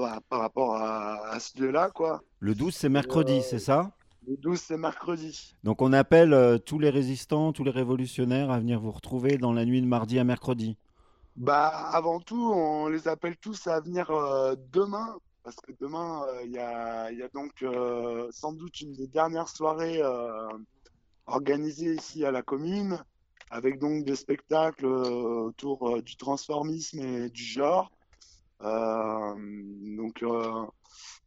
par, par rapport à, à ce lieu-là, quoi. Le 12, c'est mercredi, Euh, c'est ça? Le 12, c'est mercredi. Donc on appelle euh, tous les résistants, tous les révolutionnaires à venir vous retrouver dans la nuit de mardi à mercredi. Bah, avant tout, on les appelle tous à venir euh, demain, parce que demain, il y a, y a donc sans doute une des dernières soirées organisées ici à la commune, avec donc des spectacles autour du transformisme et du genre. Euh, donc, euh,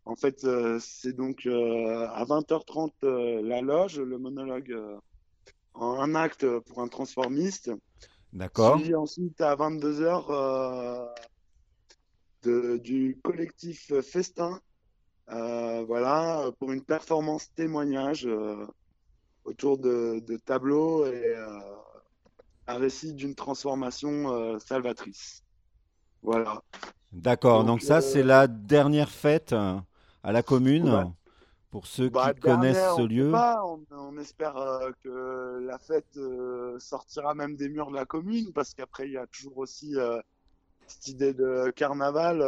en fait, euh, c'est donc à 20h30 euh, la loge, le monologue en un acte pour un transformiste. D'accord? Suivi ensuite à 22h euh, de- du collectif Festin, euh, voilà, pour une performance témoignage euh, autour de, de tableaux et euh, un récit d'une transformation salvatrice. Voilà. D'accord, Donc, donc ça c'est euh, la dernière fête euh, à la commune Ouais. pour ceux Bah, qui connaissent ce on lieu. pas, on, on espère euh, que la fête euh, sortira même des murs de la commune, parce qu'après, il y a toujours aussi cette idée de carnaval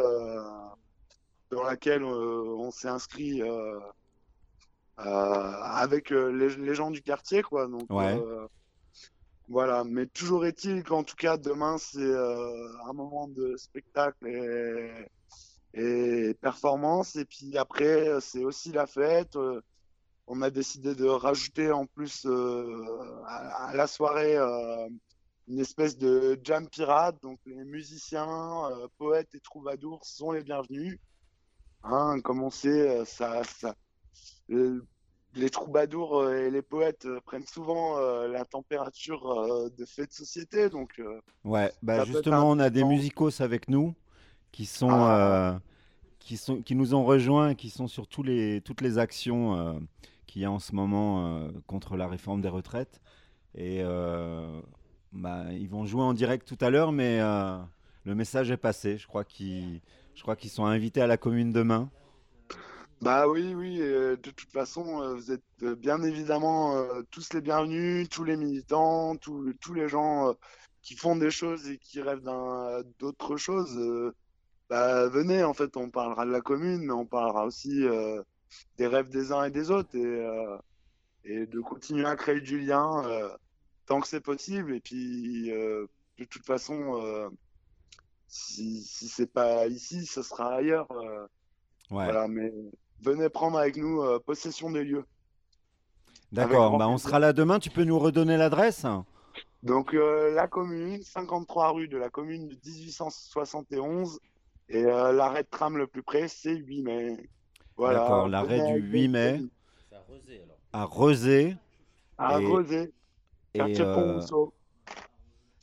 dans laquelle on s'est inscrit avec les, les gens du quartier, quoi. Donc, Ouais. Voilà. Mais toujours est-il qu'en tout cas, demain, c'est euh, un moment de spectacle et, performance. Et puis après, c'est aussi la fête. Euh, on a décidé de rajouter en plus euh, à, la soirée une espèce de jam pirate. Donc les musiciens, poètes et troubadours sont les bienvenus. Hein, comme on sait, ça, ça, les troubadours euh, et les poètes euh, prennent souvent euh, la température euh, de faits de société. Donc euh, Ouais, bah justement on a des musicos avec nous qui sont, Ah. qui sont, qui nous ont rejoints, et qui sont sur tous les, toutes les actions qu'il y a en ce moment contre la réforme des retraites. Et bah, ils vont jouer en direct tout à l'heure, mais le message est passé. Je crois qu'ils, je crois qu'ils sont invités à la commune demain. Bah oui, oui, euh, de toute façon, euh, vous êtes euh, bien évidemment tous les bienvenus, tous les militants, tous, tous les gens qui font des choses et qui rêvent d'un, d'autres choses. bah venez, en fait, on parlera de la commune, mais on parlera aussi des rêves des uns et des autres et, et de continuer à créer du lien tant que c'est possible. Et puis, de toute façon, si, si c'est pas ici, ce sera ailleurs. Ouais. voilà, mais venez prendre avec nous euh, possession des lieux. D'accord, bah, on sera là demain. Tu peux nous redonner l'adresse? Donc euh, la commune, 53 rue de la commune de 1871 et euh, l'arrêt de tram le plus près, c'est 8 mai. Voilà. D'accord, l'arrêt du avec 8 vos mai. à Rezé alors. à Rezé. À Et- Rosé, Et, euh,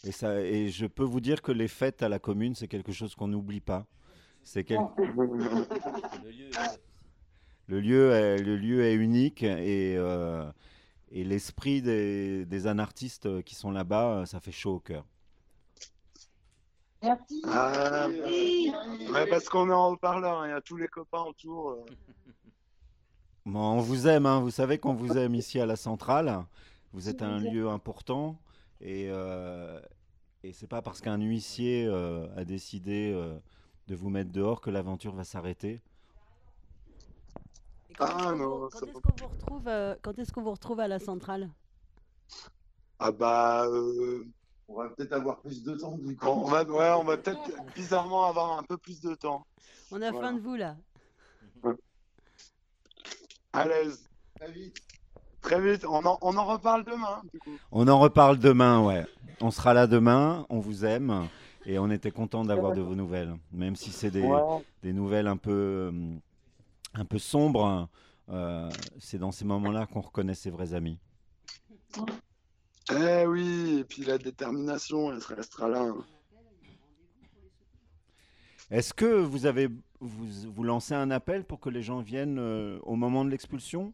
et, ça, et je peux vous dire que les fêtes à la commune, c'est quelque chose qu'on n'oublie pas. C'est quel- Le lieu est le, lieu unique et, euh, et l'esprit des, des anartistes qui sont là-bas, euh, ça fait chaud au cœur. Merci. Ah, ouais, parce qu'on est en haut-parleur, hein, il y a tous les copains autour. euh. Bon, on vous aime, hein, vous savez qu'on vous aime ici à la centrale. Vous êtes un lieu important et, euh, et c'est pas parce qu'un huissier euh, a décidé euh, de vous mettre dehors que l'aventure va s'arrêter. Et quand Ah, est-ce qu'on est-ce qu'on vous retrouve, euh, quand est-ce qu'on vous retrouve à la centrale? Ah bah, euh, On va peut-être avoir plus de temps du coup. on va, ouais, on va peut-être bizarrement avoir un peu plus de temps. On a Voilà. faim de vous là. À l'aise. Très vite. Très vite, on en, on en reparle demain, du coup. On en reparle demain, ouais. On sera là demain, on vous aime et on était content d'avoir de vos nouvelles, même si c'est des, Ouais. des nouvelles un peu, euh, un peu sombres. euh, c'est dans ces moments-là qu'on reconnaît ses vrais amis. Eh oui, et puis la détermination, elle restera là. hein. Est-ce que vous avez vous, vous lancez un appel pour que les gens viennent euh, au moment de l'expulsion?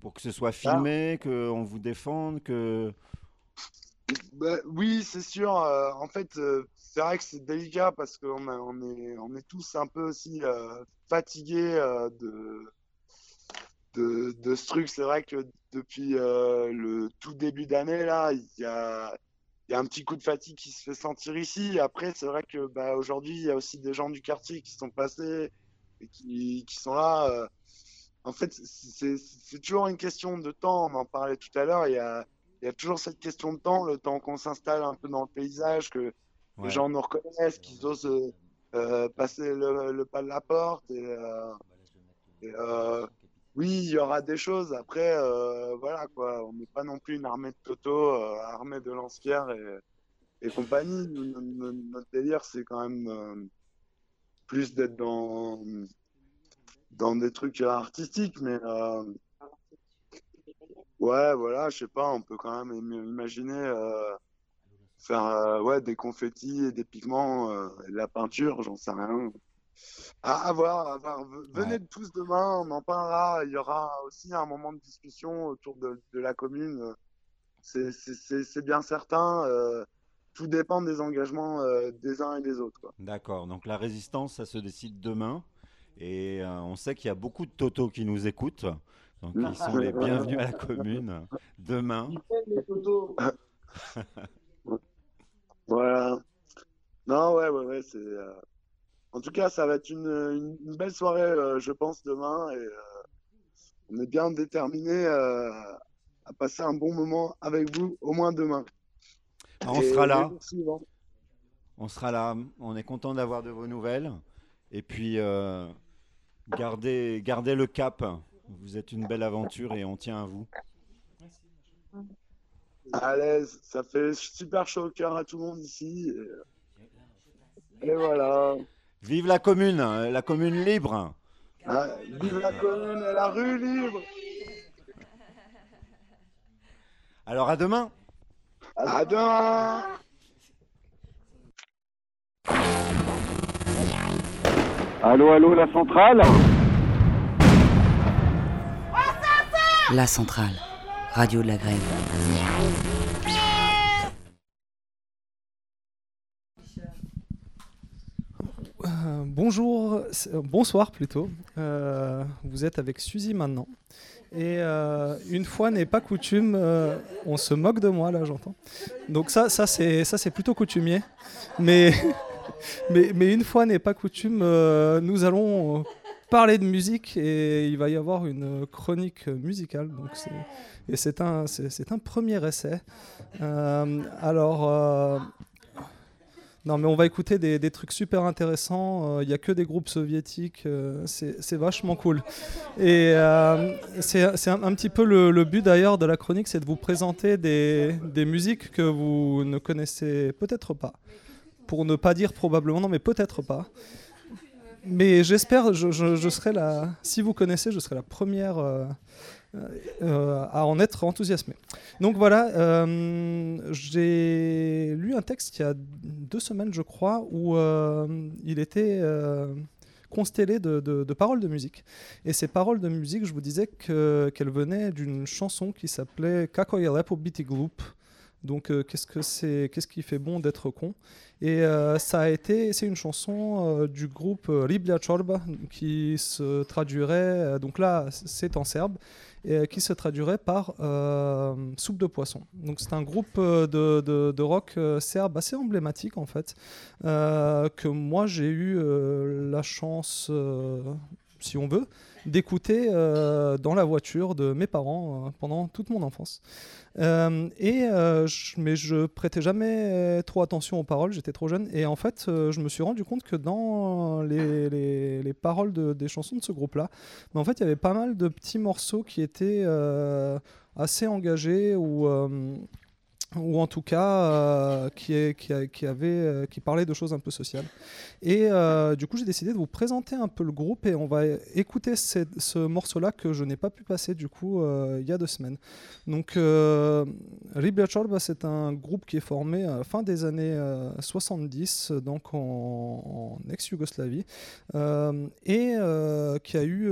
Pour, que ce soit filmé, qu'on vous défende, que Bah, oui, c'est sûr. euh, en fait, euh, c'est vrai que c'est délicat parce qu'on on est, on est tous un peu aussi euh, fatigués euh, de, de, de ce truc. C'est vrai que depuis euh, le tout début d'année, là, il y a, il y a un petit coup de fatigue qui se fait sentir ici. Après, c'est vrai que bah, aujourd'hui, il y a aussi des gens du quartier qui sont passés et qui, qui sont là. euh. En fait, c'est toujours une question de temps. On en parlait tout à l'heure. Il y a, y a toujours cette question de temps, le temps qu'on s'installe un peu dans le paysage, que Ouais. les gens nous reconnaissent, qu'ils osent passer le, le pas de la porte. Et, euh, et, euh, oui, il y aura des choses. Après, euh, voilà quoi. On n'est pas non plus une armée de Toto, euh, armée de lance-pierre et, et compagnie. Notre délire, c'est quand même euh, plus d'être dans, dans des trucs artistiques, mais euh, ouais, voilà, je sais pas, on peut quand même im- imaginer euh, faire euh, ouais, des confettis et des pigments euh, et de la peinture, j'en sais rien. À, à voir, à voir. Venez Ouais. tous demain, on en parlera. Il y aura aussi un moment de discussion autour de, de la commune. C'est- C'est c'est- c'est bien certain. euh, tout dépend des engagements euh, des uns et des autres. D'accord, donc la résistance, ça se décide demain. Et euh, on sait qu'il y a beaucoup de Toto qui nous écoutent. Donc ils sont les bienvenus à la commune demain. Les. Voilà. Non, ouais, ouais, ouais. C'est, euh, En tout cas, ça va être une, une- une belle soirée, euh, je pense, demain. Et euh, on est bien déterminés euh, à passer un bon moment avec vous, au moins demain. Ah, On Et sera là, on sera là. On est content d'avoir de vos nouvelles. Et puis gardez, gardez le cap. Vous êtes une belle aventure et on tient à vous. À l'aise, ça fait super chaud au cœur à tout le monde ici. Et, et voilà. Vive la commune, la commune libre. Ah, vive la commune et la rue libre. Alors à demain. À demain. Allô, allô, la centrale? La centrale, radio de la grève. Euh, bonjour, euh, bonsoir plutôt. Euh, vous êtes avec Suzy maintenant. Et une fois n'est pas coutume, on se moque de moi là, j'entends. Donc ça, ça c'est plutôt coutumier. Mais mais, une fois n'est pas coutume, nous allons parler de musique et il va y avoir une chronique musicale. Donc et c'est un c'est un premier essai. Euh, alors. euh, non, mais on va écouter des, des trucs super intéressants. Il n'y a que des groupes soviétiques. euh, c'est vachement cool. Et euh, c'est c'est un, un petit peu le, le but d'ailleurs de la chronique, c'est de vous présenter des, des musiques que vous ne connaissez peut-être pas. Pour ne pas dire probablement, non, mais peut-être pas. Mais j'espère, je, serai la. Si vous connaissez, je serai la première euh, euh, à en être enthousiasmé. Donc voilà, euh, j'ai lu un texte il y a deux semaines, je crois, où il était constellé de, paroles de musique. Et ces paroles de musique, je vous disais que- qu'elles venaient d'une chanson qui s'appelait Kako je lepo biti glup. Donc euh, qu'est-ce que c'est, qu'est-ce qui fait bon d'être con? Et euh, ça a été, c'est une chanson euh, du groupe Riblja Chorba qui se traduirait, donc là c'est en serbe, et qui se traduirait par soupe de poisson. Donc c'est un groupe de, de- rock serbe assez emblématique en fait, que moi j'ai eu la chance, si on veut, d'écouter euh, dans la voiture de mes parents euh, pendant toute mon enfance. Euh, et euh, je- mais je prêtais jamais trop attention aux paroles, j'étais trop jeune. Et en fait, je me suis rendu compte que dans les, les- les paroles de- des chansons de ce groupe-là, mais en fait, il y avait pas mal de petits morceaux qui étaient assez engagés ou ou en tout cas euh, qui, avait, euh, qui parlait de choses un peu sociales. Et euh, du coup, j'ai décidé de vous présenter un peu le groupe et on va écouter ce morceau-là que je n'ai pas pu passer du coup il y a deux semaines. Donc, euh, Chorba, c'est un groupe qui est formé à la fin des années euh, 70, donc en, en ex-Yougoslavie, et qui a eu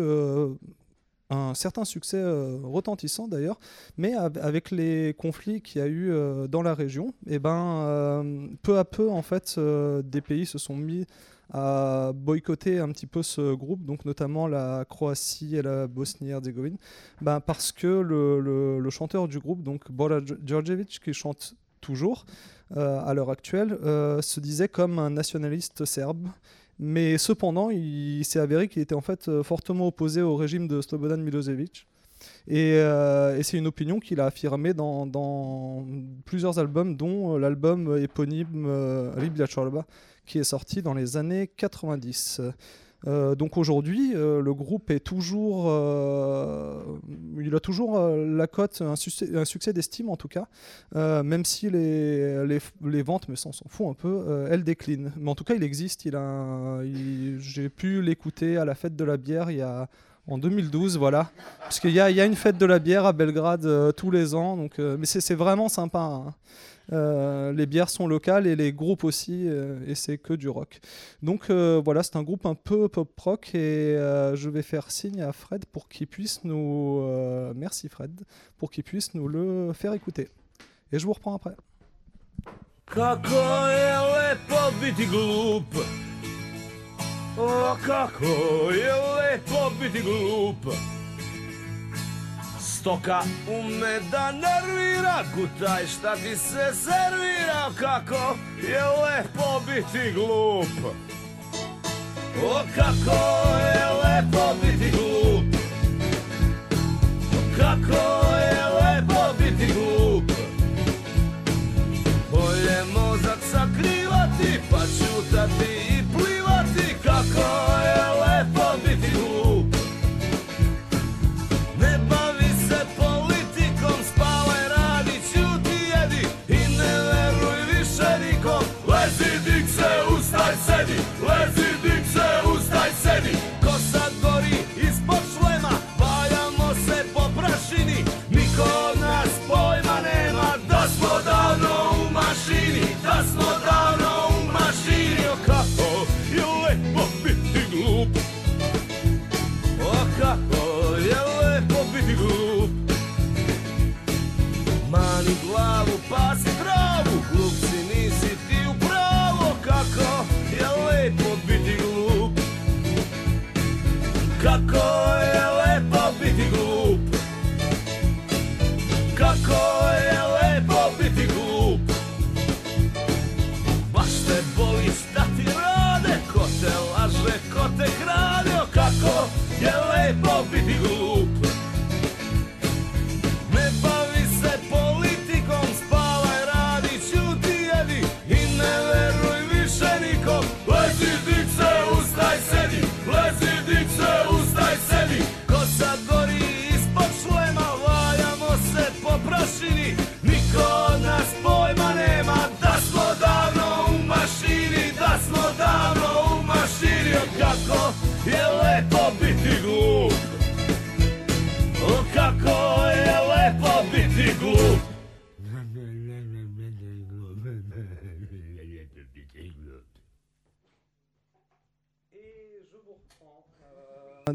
un certain succès euh, retentissant d'ailleurs, mais av- avec les conflits qu'il y a eu euh, dans la région, et ben, euh, peu à peu, en fait, des pays se sont mis à boycotter un petit peu ce groupe, donc notamment la Croatie et la Bosnie-Herzégovine, ben, parce que le, le- chanteur du groupe, donc Bora Djordjevic, qui chante toujours à l'heure actuelle, se disait comme un nationaliste serbe. Mais cependant, il, s'est avéré qu'il était en fait euh, fortement opposé au régime de Slobodan Milosevic. Et, euh, c'est une opinion qu'il a affirmée dans, plusieurs albums, dont euh, l'album éponyme euh, Libya Chorba, qui est sorti dans les années 90. Euh, donc aujourd'hui, euh, le groupe euh, a toujours la cote, un, succès- d'estime en tout cas, même si les, ventes, mais ça on s'en fout un peu, elles déclinent. Mais en tout cas, il existe. J'ai pu l'écouter à la fête de la bière il y a en 2012, voilà. Parce qu'il y a, une fête de la bière à Belgrade tous les ans, donc, mais c'est vraiment sympa. hein. Euh, les bières sont locales et les groupes aussi, euh, et c'est que du rock. Donc euh, voilà, c'est un groupe un peu pop rock et je vais faire signe à Fred pour qu'il puisse nous. merci Fred, pour qu'il puisse nous le faire écouter. Et je vous reprends après. Stoka. Ume da nervira Gutaj šta ti se servira Kako je lepo biti glup. O, kako je lepo biti glup. Kako je lepo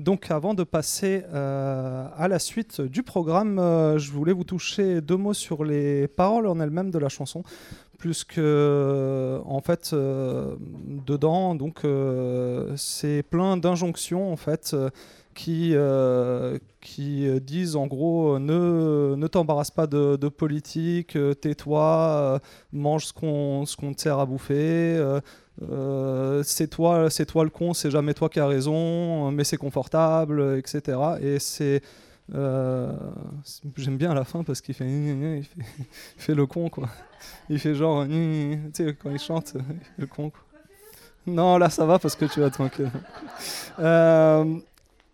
Donc avant de passer euh, à la suite du programme, euh, je voulais vous toucher deux mots sur les paroles en elles-mêmes de la chanson, puisque euh, en fait dedans. Donc c'est plein d'injonctions en fait qui euh, euh, disent en gros euh, ne ne t'embarrasse pas de, politique, tais-toi, mange ce qu'on qu'on te sert à bouffer. c'est toi, toi le con, c'est jamais toi qui as raison, mais c'est confortable, etc. Et c'est, j'aime bien la fin parce qu'il fait, il fait, le con quoi. Il fait genre, tu sais quand il chante, il fait le con quoi. Non là ça va parce que tu vas tranquille. Euh,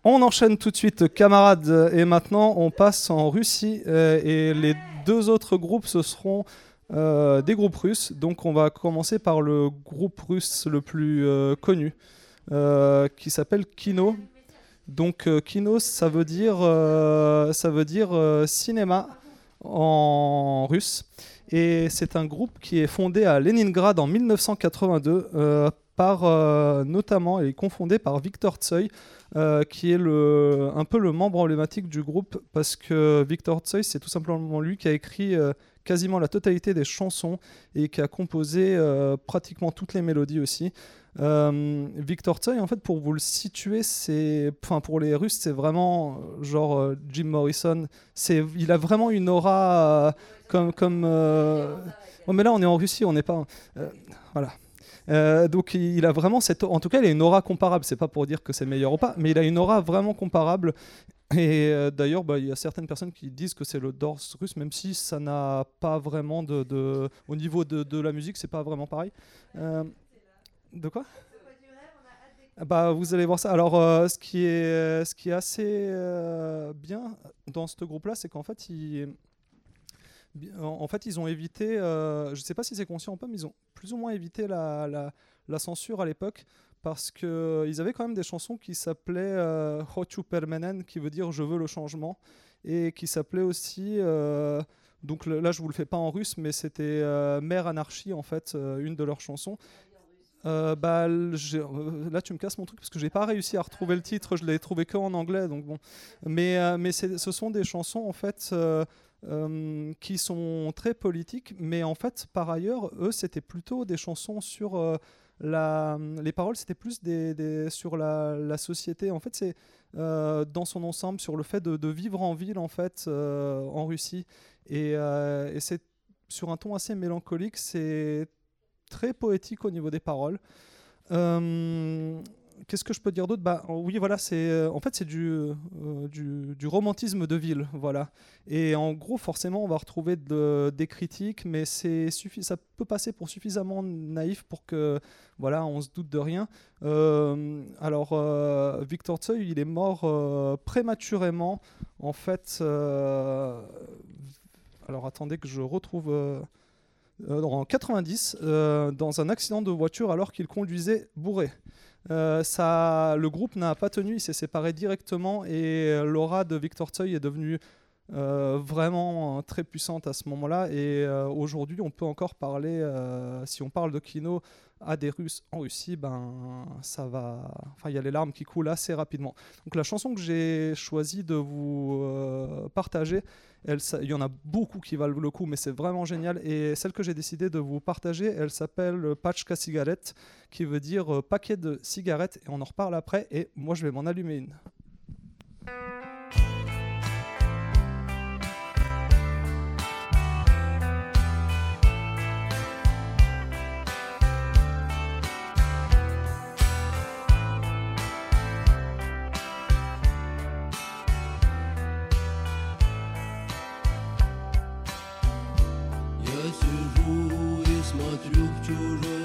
on enchaîne tout de suite, camarades, et maintenant on passe en Russie euh, et les deux autres groupes ce seront euh, des groupes russes. Donc on va commencer par le groupe russe le plus euh, connu, qui s'appelle Kino. Donc Kino, ça veut dire, ça veut dire cinéma en russe. Et c'est un groupe qui est fondé à Leningrad en 1982 euh, par notamment et confondé par Victor Tsoi, euh, qui est le, un peu le membre emblématique du groupe parce que Victor Tsoi, c'est tout simplement lui qui a écrit euh, quasiment la totalité des chansons et qui a composé euh, pratiquement toutes les mélodies aussi. Victor Tsoi, en fait, pour vous le situer, c'est, enfin, pour les Russes, c'est vraiment genre Jim Morrison. C'est, il a vraiment une aura comme, comme. oh, mais là, on est en Russie, on n'est pas. voilà. Euh, donc il a vraiment cette, en tout cas, il a une aura comparable. C'est pas pour dire que c'est meilleur ou pas, mais il a une aura vraiment comparable. Et euh, d'ailleurs, bah, il y a certaines personnes qui disent que c'est le Dors russe, même si ça n'a pas vraiment de, au niveau de, la musique, c'est pas vraiment pareil. Euh, de quoi? Ah bah, vous allez voir ça. Alors, ce, qui est, ce qui est assez bien dans ce groupe-là, c'est qu'en fait, ils, en fait, ils ont évité, euh, je ne sais pas si c'est conscient ou pas, mais ils ont plus ou moins évité la, censure à l'époque parce qu'ils avaient quand même des chansons qui s'appelaient euh, Hochu Permenen, qui veut dire je veux le changement, et qui s'appelait aussi, euh, donc là je vous le fais pas en russe, mais c'était euh, Mère Anarchie en fait, euh, une de leurs chansons. Euh, bah, euh, là, tu me casses mon truc parce que j'ai pas réussi à retrouver le titre. Je l'ai trouvé que en anglais, donc bon. Mais, euh, mais ce sont des chansons en fait qui sont très politiques, mais en fait, par ailleurs, eux, c'était plutôt des chansons sur la. Les paroles, c'était plus des, sur la, la société. En fait, c'est dans son ensemble sur le fait de, de vivre en ville en fait en Russie, et, et c'est sur un ton assez mélancolique. C'est très poétique au niveau des paroles. Euh, Qu'est-ce que je peux dire d'autre? Bah, Oui, voilà, c'est euh, en fait c'est du, euh, du, du romantisme de ville, voilà. Et en gros, forcément, on va retrouver de- des critiques, mais c'est ça peut passer pour suffisamment naïf pour que voilà, on se doute de rien. Alors, Victor Tsoi, il est mort prématurément, en fait. alors, attendez que je retrouve. Euh, en 90 euh, dans un accident de voiture alors qu'il conduisait bourré. Euh, le groupe n'a pas tenu, il s'est séparé directement et l'aura de Victor Tsoi est devenue vraiment euh, très puissante à ce moment-là. Et aujourd'hui, on peut encore parler, si on parle de Kino à des Russes en Russie, ben ça va. Enfin, il y a les larmes qui coulent assez rapidement. Donc la chanson que j'ai choisi de vous euh, partager, il y en a beaucoup qui valent le coup, mais c'est vraiment génial. Et celle que j'ai décidé de vous partager, elle s'appelle Pachka Cigarette, qui veut dire euh, paquet de cigarettes. Et on en reparle après. Et moi, je vais m'en allumer une. Look to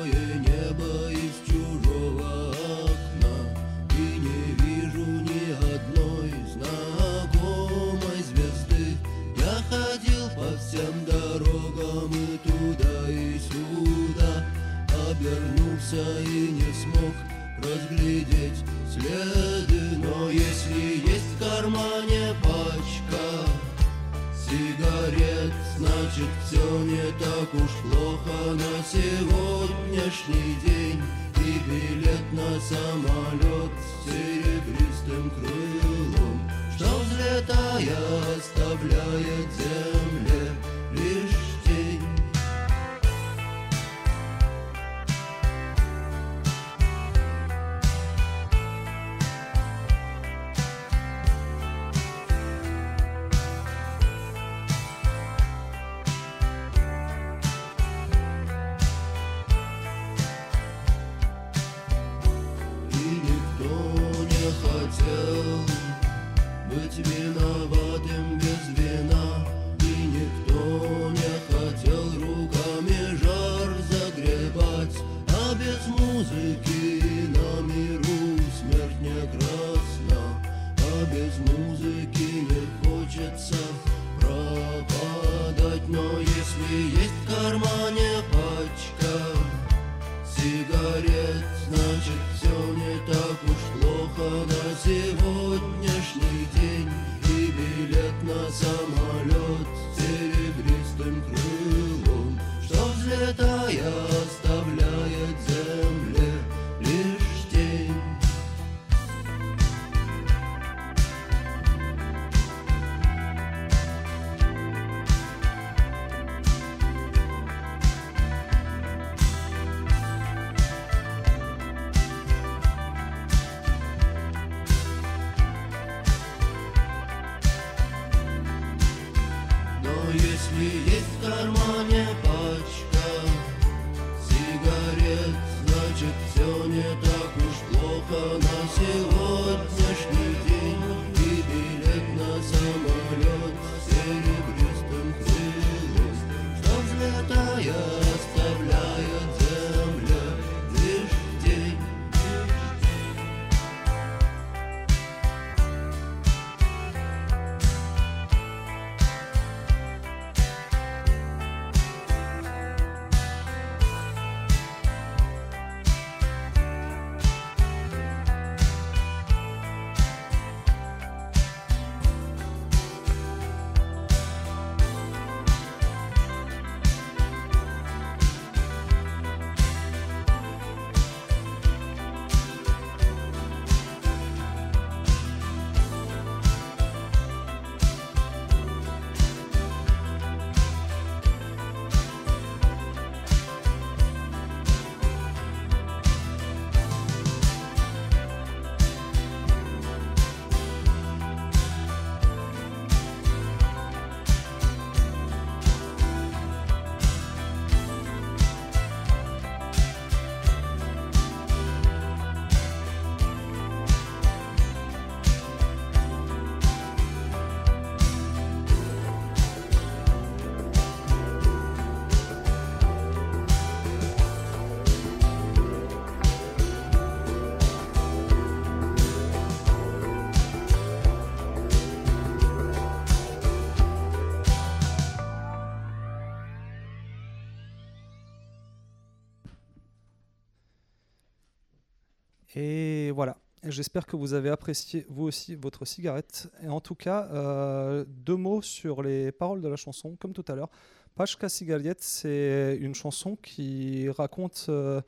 Et voilà. J'espère que vous avez apprécié vous aussi votre cigarette. Et en tout cas, euh, deux mots sur les paroles de la chanson, comme tout à l'heure. Pachka Sigariet, c'est une chanson qui raconte. euh,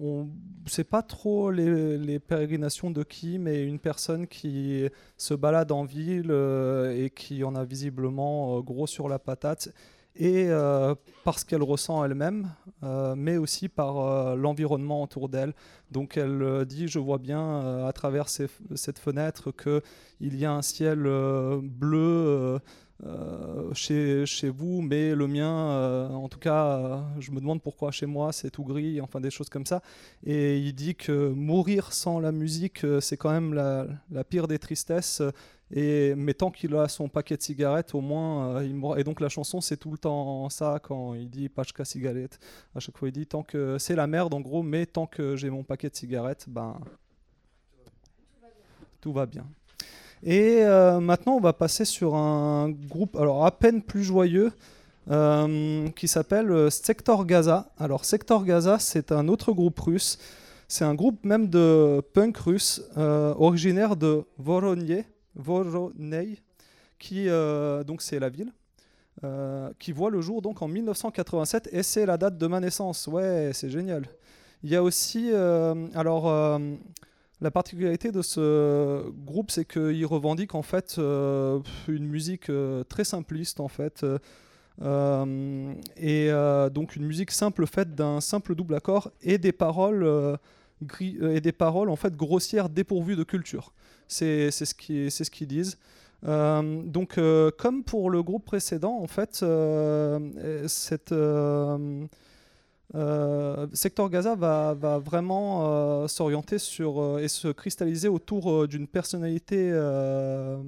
on ne sait pas trop les, pérégrinations de qui, mais une personne qui se balade en ville euh, et qui en a visiblement gros sur la patate. Et euh, parce qu'elle ressent elle-même, euh, mais aussi par euh, l'environnement autour d'elle. Donc elle dit, je vois bien à travers cette fenêtre qu'il y a un ciel bleu chez, vous, mais le mien, en tout cas, je me demande pourquoi chez moi c'est tout gris, enfin des choses comme ça. Et il dit que mourir sans la musique, c'est quand même la pire des tristesses. Et, mais tant qu'il a son paquet de cigarettes, au moins, euh, il mourra. Et donc la chanson, c'est tout le temps ça quand il dit Pachka cigarette. À chaque fois, il dit tant que c'est la merde en gros, mais tant que j'ai mon paquet de cigarettes, ben tout va bien. Et euh, maintenant, on va passer sur un groupe, alors à peine plus joyeux, euh, qui s'appelle Sector Gaza. Alors Sector Gaza, c'est un autre groupe russe. C'est un groupe même de punk russe, originaire de Voronezh, Voronezh, qui euh, donc c'est la ville, euh, qui voit le jour donc en 1987 et c'est la date de ma naissance. Ouais, c'est génial. Il y a aussi, euh, alors la particularité de ce groupe, c'est qu'il revendique en fait une musique très simpliste en fait. et donc une musique simple faite d'un simple double accord et des paroles et des paroles en fait grossières dépourvues de culture. C'est ce qu'ils disent. Euh, donc euh, comme pour le groupe précédent, en fait, euh, euh, euh, euh, Sector Gaza va, vraiment euh, s'orienter sur euh, et se cristalliser autour euh, d'une personnalité euh,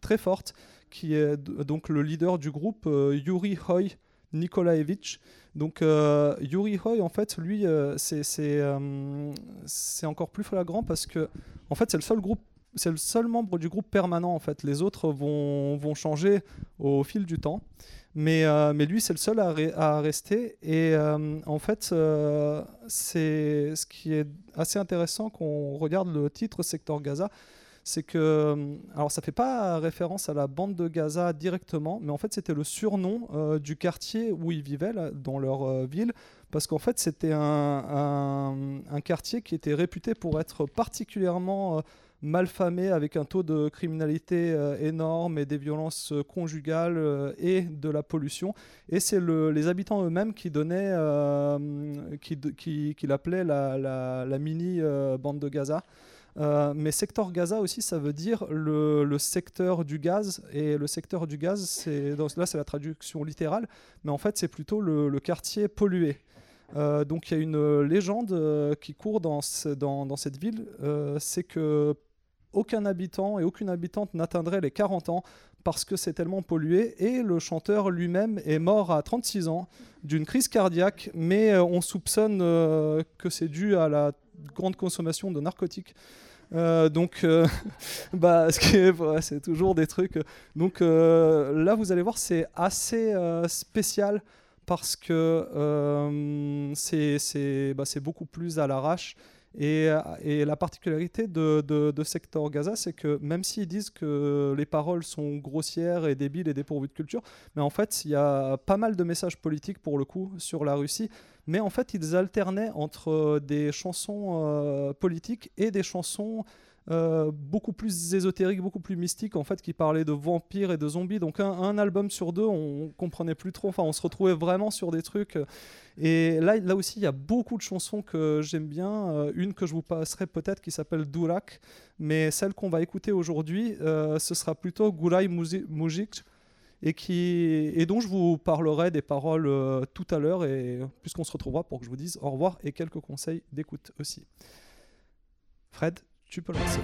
très forte qui est donc le leader du groupe euh, Yuri Hoy Nikolaevich. Donc euh, Yuri Hoy en fait lui euh, euh, c'est encore plus flagrant parce que en fait c'est le seul groupe c'est le seul membre du groupe permanent en fait. Les autres vont, vont changer au fil du temps. Mais, euh, mais lui, c'est le seul à, à rester. Et en fait, c'est ce qui est assez intéressant quand on regarde le titre Secteur Gaza, c'est que, euh, alors ça fait pas référence à la bande de Gaza directement, mais en fait c'était le surnom euh, du quartier où ils vivaient, dans leur euh, ville, parce qu'en fait c'était un, quartier qui était réputé pour être particulièrement euh, malfamé, avec un taux de criminalité énorme et des violences conjugales et de la pollution. Et c'est le- les habitants eux-mêmes qui donnaient, qui, l'appelaient la, mini bande de Gaza. Euh, mais secteur Gaza aussi, ça veut dire le, secteur du gaz. Et le secteur du gaz, là c'est la traduction littérale, mais en fait c'est plutôt le, quartier pollué. Euh, donc il y a une légende euh, qui court dans, dans, cette ville, c'est que aucun habitant et aucune habitante n'atteindrait les 40 ans parce que c'est tellement pollué. Et le chanteur lui-même est mort à 36 ans d'une crise cardiaque, mais on soupçonne que c'est dû à la grande consommation de narcotiques. Euh, donc, euh, bah, ce qui est- ouais, c'est toujours des trucs. Donc euh, là, vous allez voir, c'est assez euh, spécial parce que euh, c'est c'est- bah, c'est beaucoup plus à l'arrache. Et, et la particularité de, de, de Sector Gaza, c'est que même s'ils disent que les paroles sont grossières et débiles et dépourvues de culture, mais en fait, il y a pas mal de messages politiques pour le coup sur la Russie. Mais en fait, ils alternaient entre des chansons euh, politiques et des chansons euh, beaucoup plus ésotériques, beaucoup plus mystiques, en fait, qui parlaient de vampires et de zombies. Donc un, album sur deux, on comprenait plus trop. Enfin, on se retrouvait vraiment sur des trucs. Et là, là aussi, il y a beaucoup de chansons que j'aime bien. Euh, une que je vous passerai peut-être qui s'appelle Durak, mais celle qu'on va écouter aujourd'hui, euh, ce sera plutôt Gulay Mujic et, qui, et dont je vous parlerai des paroles euh, tout à l'heure, et puisqu'on se retrouvera pour que je vous dise au revoir et quelques conseils d'écoute aussi. Fred, tu peux lancer.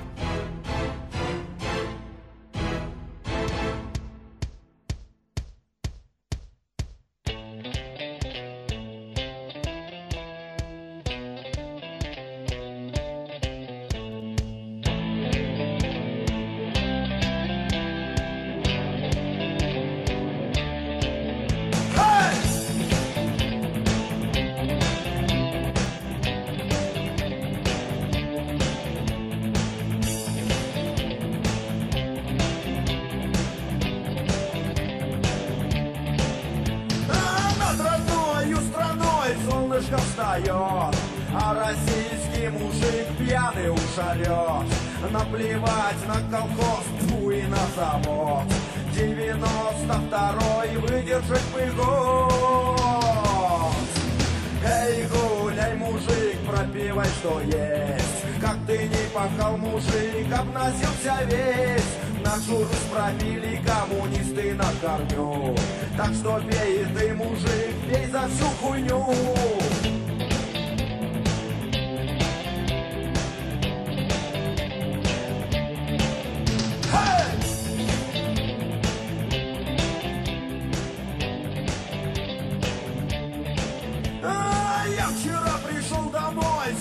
Так что пей ты, мужик, пей за всю хуйню.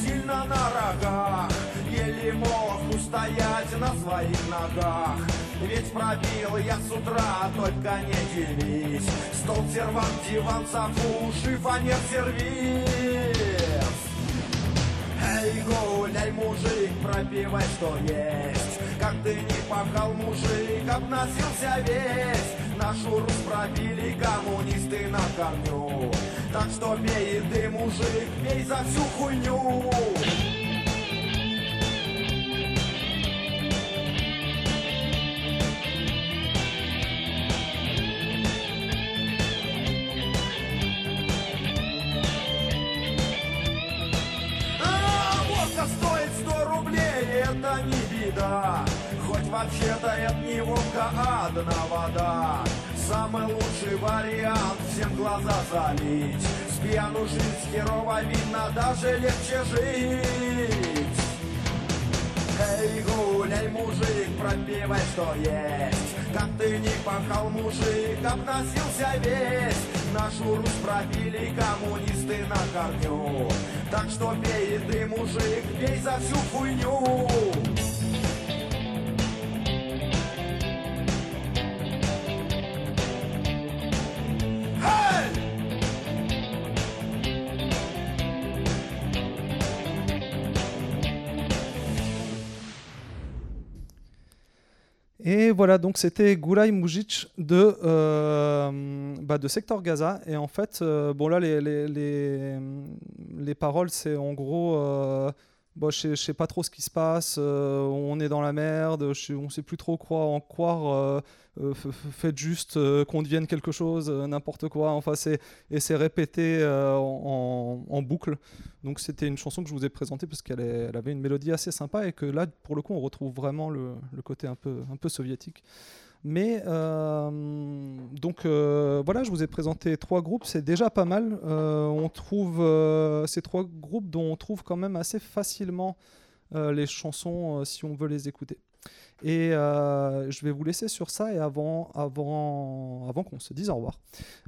Сильно на рогах. Еле мог устоять на своих ногах Ведь пробил я с утра, только не делись Стол, сервант, диван, софу, шифонер, сервис Эй, гуляй, мужик, пропивай, что есть. Как ты не пахал, мужик, обносился весь. Нашу Русь пробили коммунисты на корню. Так что пей ты, мужик, пей за всю хуйню вообще-то это не водка, а одна вода. Самый лучший вариант всем глаза залить. С пьяну жить херово видно, даже легче жить. Эй, гуляй, мужик, пропивай, что есть. Как ты не пахал, мужик, обносился весь. Нашу Русь пробили коммунисты на корню. Так что пей ты, мужик, пей за всю хуйню Et voilà, donc c'était Gulay Mujic de, euh, bah, de Sector Gaza. Et en fait, euh, bon là, les, les, les, les paroles, c'est en gros, euh, bon, je je sais pas trop ce qui se passe, euh, on est dans la merde, je on sait plus trop quoi en croire, euh, euh, faites juste qu'on devienne quelque chose, n'importe quoi. Enfin, et c'est répété en, boucle. Donc c'était une chanson que je vous ai présentée parce qu'elle avait une mélodie assez sympa et que là, pour le coup, on retrouve vraiment le, le côté un peu, un peu soviétique. Mais euh, donc euh, voilà, je vous ai présenté trois groupes, c'est déjà pas mal. Euh, on trouve ces trois groupes dont on trouve quand même assez facilement les chansons si on veut les écouter. Et euh, je vais vous laisser sur ça et avant, avant, avant qu'on se dise au revoir,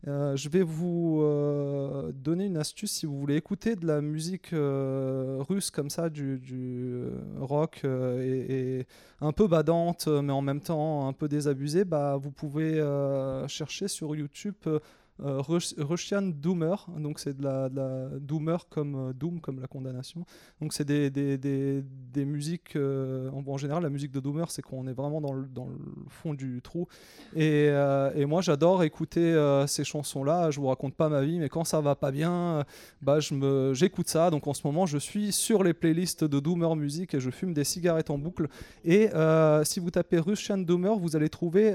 euh, je vais vous euh, donner une astuce si vous voulez écouter de la musique russe comme ça, du, du, rock et, un peu badante, mais en même temps un peu désabusée. Bah, vous pouvez chercher sur YouTube. Euh, Rus- Russian Doomer, donc c'est de la, de Doomer comme euh, Doom, comme la condamnation. Donc c'est des, des, des, musiques, euh, en, général la musique de Doomer c'est qu'on est vraiment dans le, dans le fond du trou. Et, euh, moi j'adore écouter ces chansons-là, je vous raconte pas ma vie, mais quand ça va pas bien, bah, j'écoute ça. Donc en ce moment je suis sur les playlists de Doomer Music et je fume des cigarettes en boucle. Et si vous tapez Russian Doomer, vous allez trouver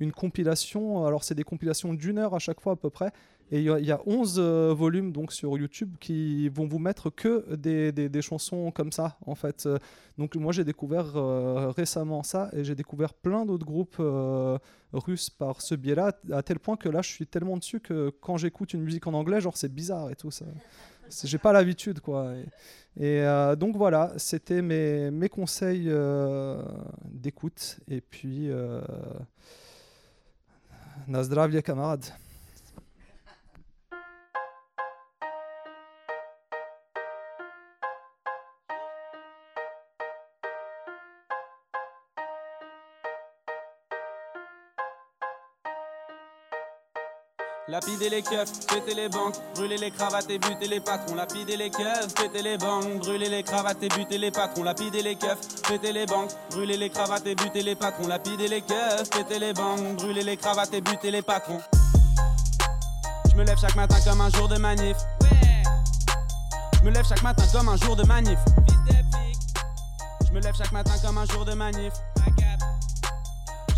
une compilation. Alors, c'est des compilations d'une heure à chaque fois à peu près. Et il y, a- il y a 11 euh, volumes donc sur YouTube qui vont vous mettre que des, des- chansons comme ça, en fait. Euh, Donc, moi, j'ai découvert euh, récemment ça et j'ai découvert plein d'autres groupes russes par ce biais-là, à tel point que là, je suis tellement dessus que quand j'écoute une musique en anglais, genre, c'est bizarre et tout ça. J'ai pas l'habitude, quoi. Et, et, donc voilà, c'était mes, mes conseils d'écoute. Et puis, Na zdravlje, kanad. Lapider les keufs, péter les banques, brûler les cravates et buter les patrons. Lapider les keufs, péter les banques, brûler les cravates et buter les patrons. Lapider les keufs, péter les banques, brûler les cravates et buter les patrons. Lapider les keufs, péter les banques, brûler les cravates et buter les patrons. Je me lève chaque matin comme un jour de manif. Je me lève chaque matin comme un jour de manif. Je me lève chaque matin comme un jour de manif.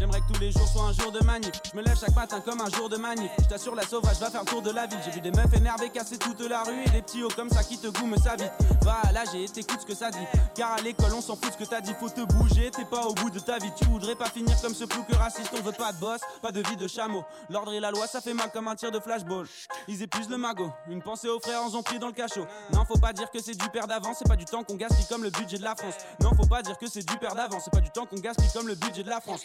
J'aimerais que tous les jours soient un jour de manif. Je me lève chaque matin comme un jour de manif. Je t'assure, la sauvage va faire le tour de la ville. J'ai vu des meufs énervées casser toute la rue et des petits hauts comme ça qui te goument sa vie. Va là, j'ai été écoute ce que ça dit. Car à l'école, on s'en fout ce que t'as dit. Faut te bouger, t'es pas au bout de ta vie. Tu voudrais pas finir comme ce plouc raciste. On veut pas de boss, pas de vie de chameau. L'ordre et la loi, ça fait mal comme un tir de flashball. Ils épuisent le magot. Une pensée aux frères, ils ont dans le cachot. Non, faut pas dire que c'est du père d'avance. C'est pas du temps qu'on gaspille comme le budget de la France. Non, faut pas dire que c'est du père d'avance. C'est pas du temps qu'on gaspille comme le budget de la France.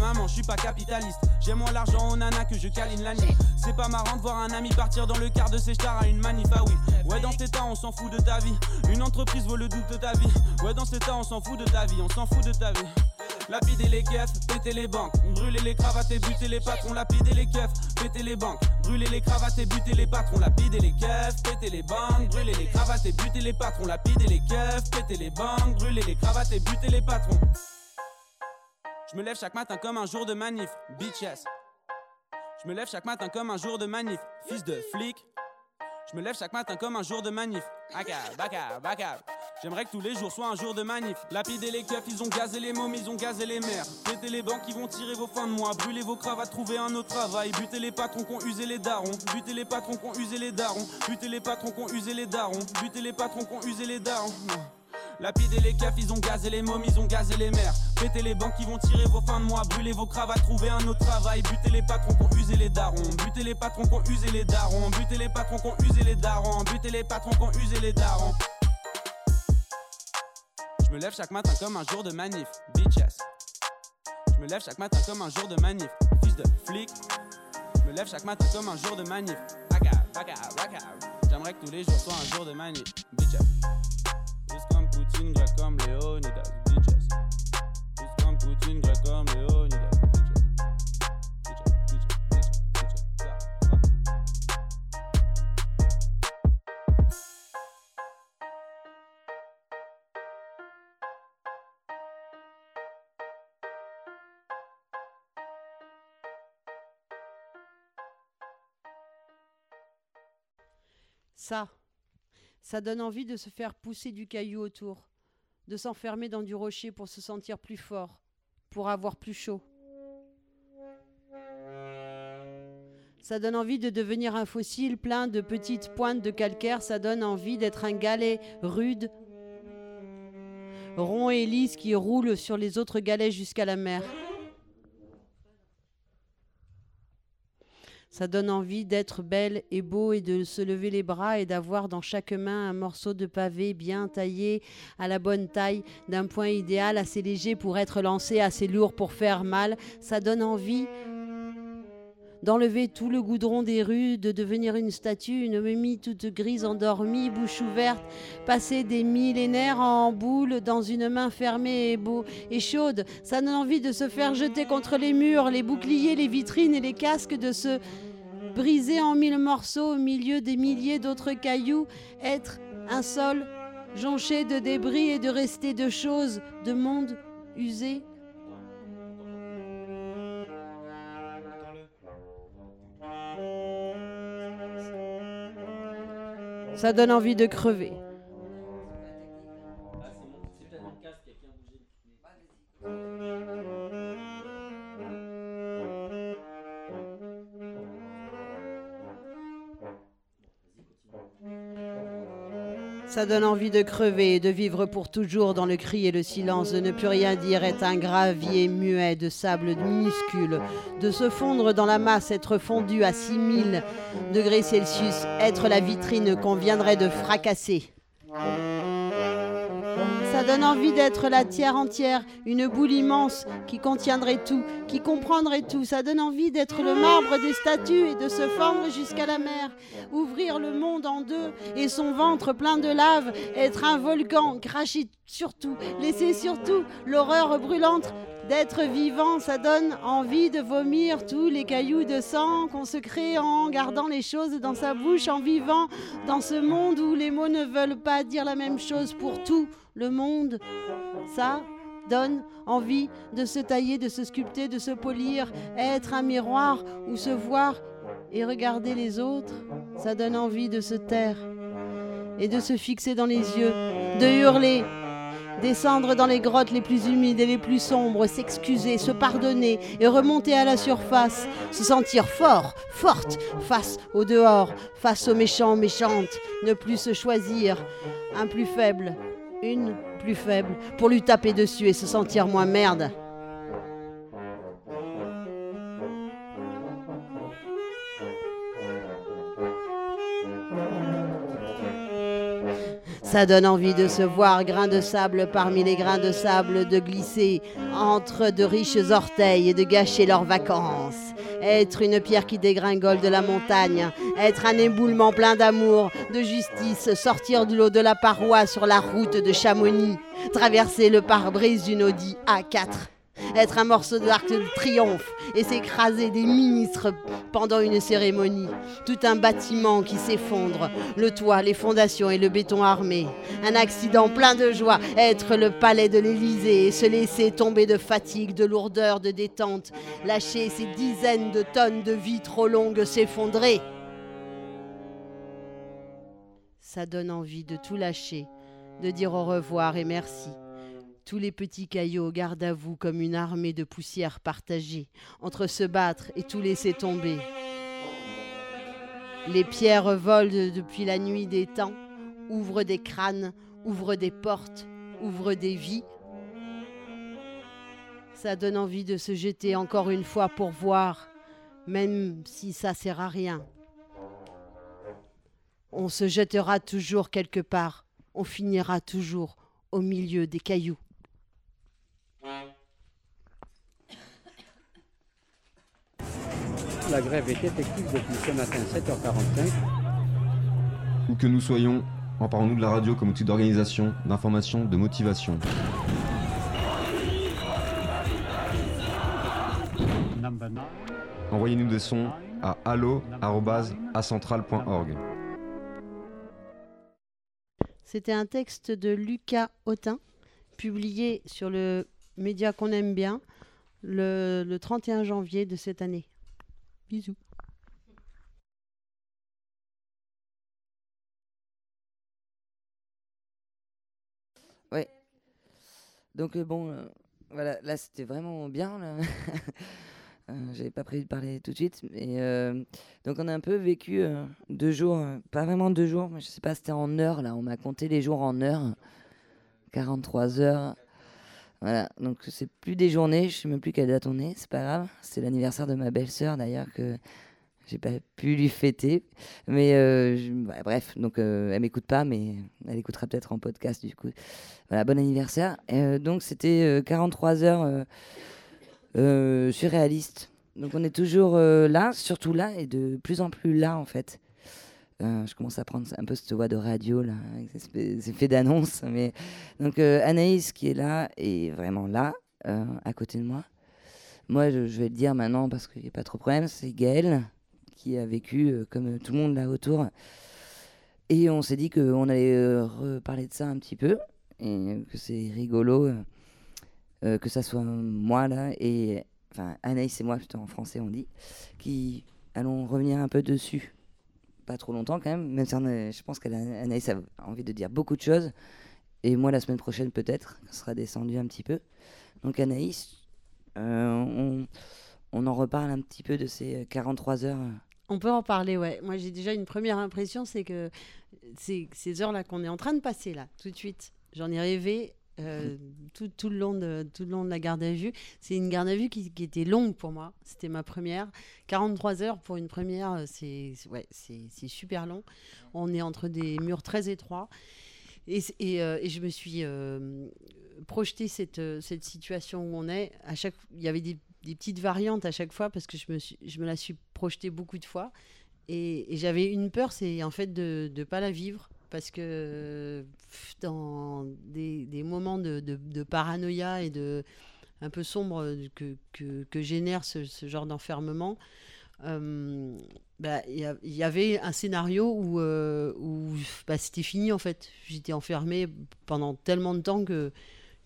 Ma maman, je suis pas capitaliste. J'aime moins l'argent aux nanas que je câline la nuit. C'est pas marrant de voir un ami partir dans le quart de ses stars à une manif. Ah oui, ouais, dans cet état, on s'en fout de ta vie. Une entreprise vaut le double de ta vie. Ouais, dans cet état, on s'en fout de ta vie. On s'en fout de ta vie. Lapider les keufs, péter les banques, brûler les cravates et les patrons. Lapider les keufs, péter les banques, brûler les cravates et buter les patrons. Lapider les keufs, péter les banques, brûler les cravates et buter les patrons. Lapider les keufs, péter les banques, brûler les cravates et buter les patrons. Je me lève chaque matin comme un jour de manif, bitches. Je me lève chaque matin comme un jour de manif, fils de flic. Je me lève chaque matin comme un jour de manif. Bacab, bacab, bacab. J'aimerais que tous les jours soient un jour de manif. Lapider les keufs, ils ont gazé les mômes, ils ont gazé les mères. Péter les banques, ils vont tirer vos fins de mois. Brûler vos cravates, trouver un autre travail. Buter les patrons qui ont usé les darons. Buter les patrons qui ont usé les darons. Buter les patrons qui ont usé les darons. Buter les patrons qui ont usé les darons. Lapider les keufs, ils ont gazé les mômes, ils ont gazé les mères. Péter les banques, ils vont tirer vos fins de mois. Brûler vos cravates, trouver un autre travail. Buter les patrons qui ont usé les darons. Buter les patrons qui ont usé les darons. Buter les patrons qui ont usé les darons. Buter les patrons qui ont usé les darons. Je me lève chaque matin comme un jour de manif, bitches. Je me lève chaque matin comme un jour de manif, fils de flic. Je me lève chaque matin comme un jour de manif, baka, baka, baka. J'aimerais que tous les jours soient un jour de manif, bitches. Juste comme Poutine, grec comme Léonidas, bitches. Ça, Ça donne envie de se faire pousser du caillou autour, de s'enfermer dans du rocher pour se sentir plus fort, pour avoir plus chaud. Ça donne envie de devenir un fossile plein de petites pointes de calcaire. Ça donne envie d'être un galet rude, rond et lisse qui roule sur les autres galets jusqu'à la mer. Ça donne envie d'être belle et beau et de se lever les bras et d'avoir dans chaque main un morceau de pavé bien taillé à la bonne taille, d'un point idéal assez léger pour être lancé, assez lourd pour faire mal. Ça donne envie d'enlever tout le goudron des rues, de devenir une statue, une momie toute grise endormie, bouche ouverte, passer des millénaires en boule dans une main fermée et, beau, et chaude. Ça donne envie de se faire jeter contre les murs, les boucliers, les vitrines et les casques, de se briser en mille morceaux au milieu des milliers d'autres cailloux, être un sol jonché de débris et de restés de choses, de monde usé. Ça donne envie de crever. Ça donne envie de crever, de vivre pour toujours dans le cri et le silence, de ne plus rien dire, être un gravier muet de sable minuscule, de se fondre dans la masse, être fondu à 6000 degrés Celsius, être la vitrine qu'on viendrait de fracasser. Donne envie d'être la tière entière, une boule immense qui contiendrait tout, qui comprendrait tout. Ça donne envie d'être le marbre des statues et de se fendre jusqu'à la mer, ouvrir le monde en deux et son ventre plein de lave, être un volcan, cracher sur tout, laisser surtout l'horreur brûlante d'être vivant. Ça donne envie de vomir tous les cailloux de sang qu'on se crée en gardant les choses dans sa bouche, en vivant dans ce monde où les mots ne veulent pas dire la même chose pour tout le monde. Ça donne envie de se tailler, de se sculpter, de se polir, être un miroir où se voir et regarder les autres. Ça donne envie de se taire et de se fixer dans les yeux, de hurler, descendre dans les grottes les plus humides et les plus sombres, s'excuser, se pardonner et remonter à la surface, se sentir fort, forte, face au dehors, face aux méchants, méchantes, ne plus se choisir, un plus faible, une plus faible, pour lui taper dessus et se sentir moins merde. Ça donne envie de se voir grain de sable parmi les grains de sable, de glisser entre de riches orteils et de gâcher leurs vacances. Être une pierre qui dégringole de la montagne, être un éboulement plein d'amour, de justice, sortir de l'eau de la paroi sur la route de Chamonix, traverser le pare-brise d'une Audi A4 être un morceau d'arc de triomphe et s'écraser des ministres pendant une cérémonie. Tout un bâtiment qui s'effondre, le toit, les fondations et le béton armé. Un accident plein de joie, être le palais de l'Élysée et se laisser tomber de fatigue, de lourdeur, de détente, lâcher ces dizaines de tonnes de vie trop longues s'effondrer. Ça donne envie de tout lâcher, de dire au revoir et merci. Tous les petits caillots gardent à vous comme une armée de poussière partagée, entre se battre et tout laisser tomber. Les pierres volent de- depuis la nuit des temps, ouvrent des crânes, ouvrent des portes, ouvrent des vies. Ça donne envie de se jeter encore une fois pour voir, même si ça sert à rien. On se jettera toujours quelque part, on finira toujours au milieu des cailloux. La grève est effective depuis ce matin 7h45. Où que nous soyons, emparons-nous de la radio comme outil d'organisation, d'information, de motivation. Envoyez-nous des sons à allo@acentral.org. C'était un texte de Lucas Autin, publié sur le média qu'on aime bien, le, le 31 janvier de cette année. Bisous. Ouais. Donc euh, bon, euh, voilà, là c'était vraiment bien. Là. Euh, j'avais pas prévu de parler tout de suite, mais donc on a un peu vécu deux jours, pas vraiment deux jours, mais je sais pas, c'était en heures là. On m'a compté les jours en heures, 43 heures, voilà, donc c'est plus des journées, je sais même plus quelle date on est, c'est pas grave. C'est l'anniversaire de ma belle-sœur d'ailleurs que j'ai pas pu lui fêter, mais euh, ouais, bref, donc euh, elle m'écoute pas, mais elle écoutera peut-être en podcast du coup. Voilà, bon anniversaire. Euh, donc c'était euh, 43 heures euh, euh, surréalistes. Donc on est toujours là, surtout là, et de plus en plus là en fait. Euh, je commence à prendre un peu cette voix de radio là, avec ces effets d'annonce. Mais donc euh, Anaïs qui est là est vraiment là, euh, à côté de moi. Moi, je, vais le dire maintenant parce qu'il n'y a pas trop de problème. C'est Gaël qui a vécu comme tout le monde là autour. Et on s'est dit qu'on allait reparler de ça un petit peu et que c'est rigolo que ça soit moi là et enfin Anaïs et moi en français on dit qui allons revenir un peu dessus pas trop longtemps quand même même si je pense qu'Anaïs a envie de dire beaucoup de choses et moi la semaine prochaine peut-être ça sera descendu un petit peu donc Anaïs euh, on, on en reparle un petit peu de ces 43 heures On peut en parler, ouais. Moi, j'ai déjà une première impression, c'est que c'est ces heures-là qu'on est en train de passer, là, tout de suite. J'en ai rêvé euh, tout, tout le long de, tout le long de la garde à vue. C'est une garde à vue qui, était longue pour moi. C'était ma première. 43 heures pour une première, euh, c'est ouais, super long. On est entre des murs très étroits. Et, euh, et je me suis euh, projeté cette, cette situation où on est. À chaque, il y avait des, petites variantes à chaque fois parce que je me, je me la suis projetée beaucoup de fois. Et, et j'avais une peur, c'est en fait de ne pas la vivre. Parce que dans des, moments de, paranoïa et de un peu sombre que, que, génère ce, genre d'enfermement, euh, bah, il y, a- il y avait un scénario où, euh, où bah, c'était fini en fait. J'étais enfermée pendant tellement de temps que,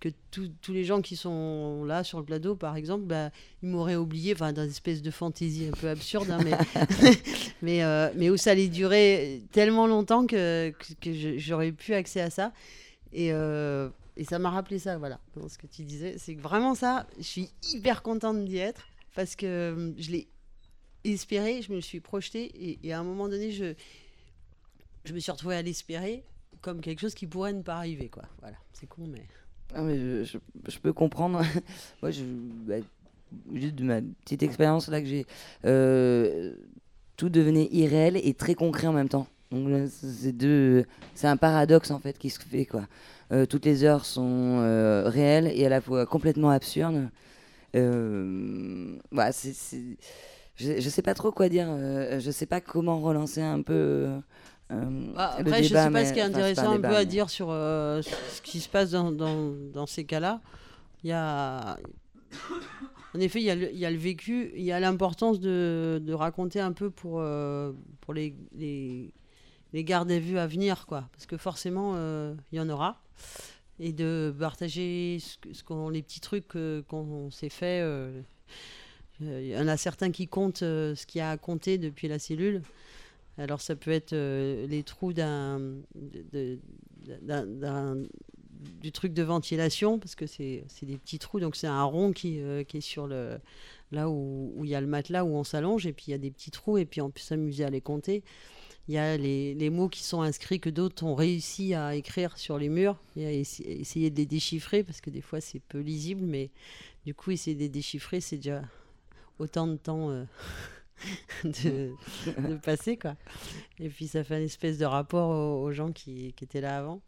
que tous tous les gens qui sont là sur le plateau, par exemple, bah, ils m'auraient oublié, enfin, dans une espèce de fantaisie un peu absurde, hein, mais, mais, euh, mais où ça allait durer tellement longtemps que, que, j'aurais pu accès à ça. Et, euh, et ça m'a rappelé ça, voilà, dans ce que tu disais. C'est que vraiment ça, je suis hyper contente d'y être parce que euh, je l'ai espéré, je me suis projetée et, et à un moment donné, je, je me suis retrouvée à l'espérer comme quelque chose qui pourrait ne pas arriver, quoi. Voilà, c'est con, mais. Ah, je, peux comprendre. Moi, bah, juste de ma petite expérience là que j'ai, euh, tout devenait irréel et très concret en même temps. Donc c'est deux, c'est un paradoxe en fait qui se fait quoi. Euh, toutes les heures sont euh, réelles et à la fois complètement absurdes. C'est- je, je sais pas trop quoi dire. je sais pas comment relancer un peu. Euh, Bah, après, je débat, sais pas mais- ce qui est enfin, intéressant un peu à dire sur euh, ce qui se passe dans, dans, dans ces cas-là. Il y a. En effet, il y a le, il y a le vécu, il y a l'importance de, de raconter un peu pour, euh, pour les, les, les gardes à vue à venir, quoi. Parce que forcément, euh, il y en aura. Et de partager ce, que- ce qu'on, les petits trucs qu'on s'est fait. Il y en a certains qui comptent ce qu'il y a à compter depuis la cellule. Alors ça peut être euh, les trous du truc de ventilation, parce que c'est des petits trous, donc c'est un rond qui, euh, est sur le là où il y a le matelas où on s'allonge, et puis il y a des petits trous, et puis on peut s'amuser à les compter. Il y a les, mots qui sont inscrits que d'autres ont réussi à écrire sur les murs, et à essa- essayer de les déchiffrer, parce que des fois c'est peu lisible, mais du coup essayer de les déchiffrer, c'est déjà autant de temps euh, de, passer quoi. Et puis ça fait une espèce de rapport aux, gens qui, étaient là avant.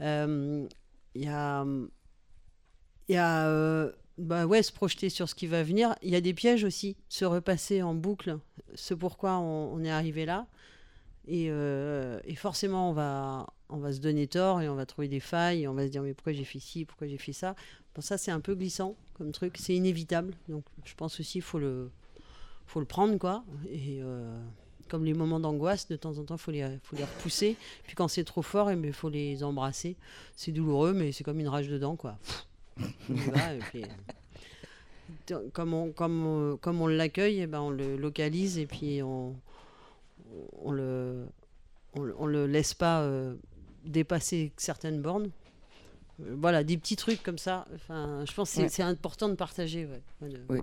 Euh, Il y a, y a euh, bah ouais, se projeter sur ce qui va venir. Il y a des pièges aussi, se repasser en boucle ce pourquoi on, est arrivé là. Et, euh, et forcément, on va, on va se donner tort et on va trouver des failles on va se dire mais pourquoi j'ai fait ci, pourquoi j'ai fait ça? Bon, ça, c'est un peu glissant comme truc, c'est inévitable. Donc, je pense aussi qu'il faut le, faut le prendre, quoi. Et euh, comme les moments d'angoisse, de temps en temps, il faut les, faut les repousser. Puis quand c'est trop fort, il faut les embrasser. C'est douloureux, mais c'est comme une rage dedans, quoi. Va, et puis, euh, comme on, comme on, comme on l'accueille, eh ben on le localise et puis on, on le, on, le- on le laisse pas euh, dépasser certaines bornes. Euh, voilà, des petits trucs comme ça. Enfin, je pense que c'est Ouais. important de partager. ouais. Oui.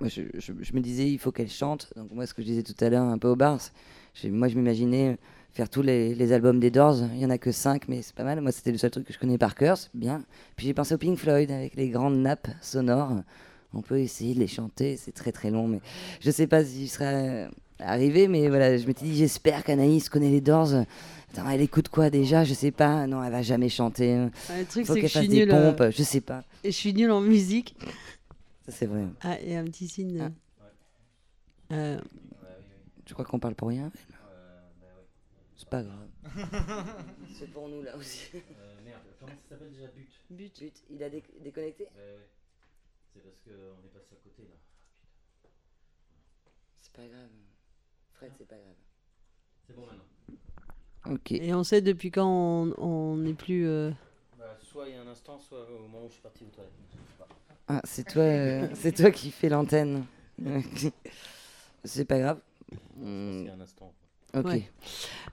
Moi, je, je- je me disais, il faut qu'elle chante. Donc, moi, ce que je disais tout à l'heure, un peu au bar, moi, je m'imaginais faire tous les, les albums des Doors. Il y en a que 5, mais c'est pas mal. Moi, c'était le seul truc que je connais par cœur, c'est bien. Puis j'ai pensé au Pink Floyd avec les grandes nappes sonores. On peut essayer de les chanter, c'est très très long, mais je sais pas si je serais arrivé, mais voilà, je m'étais dit, j'espère qu'Anaïs connaît les Doors. Attends, elle écoute quoi déjà? Je sais pas. Non, elle va jamais chanter. Ouais, le truc, c'est que qu'elle je suis nulle. euh, je sais pas. Et je suis nulle en musique. Ça, c'est vrai. Ah, et un petit signe. euh, euh, Je crois qu'on parle pour rien. C'est pas grave. C'est pour nous là aussi. Euh, merde, comment ça s'appelle déjà But? But. But. Il a dé- déconnecté? Ouais. C'est parce qu'on est passé à côté là. C'est pas grave. Fred, c'est pas grave. C'est bon maintenant. Ok. Et on sait depuis quand on- on n'est plus. euh, Bah, soit il y a un instant, soit au moment où je suis parti aux toilettes. Je sais pas. Ah, c'est toi, euh, c'est toi qui fais l'antenne. c'est pas grave. C'est un instant. Ok. ouais.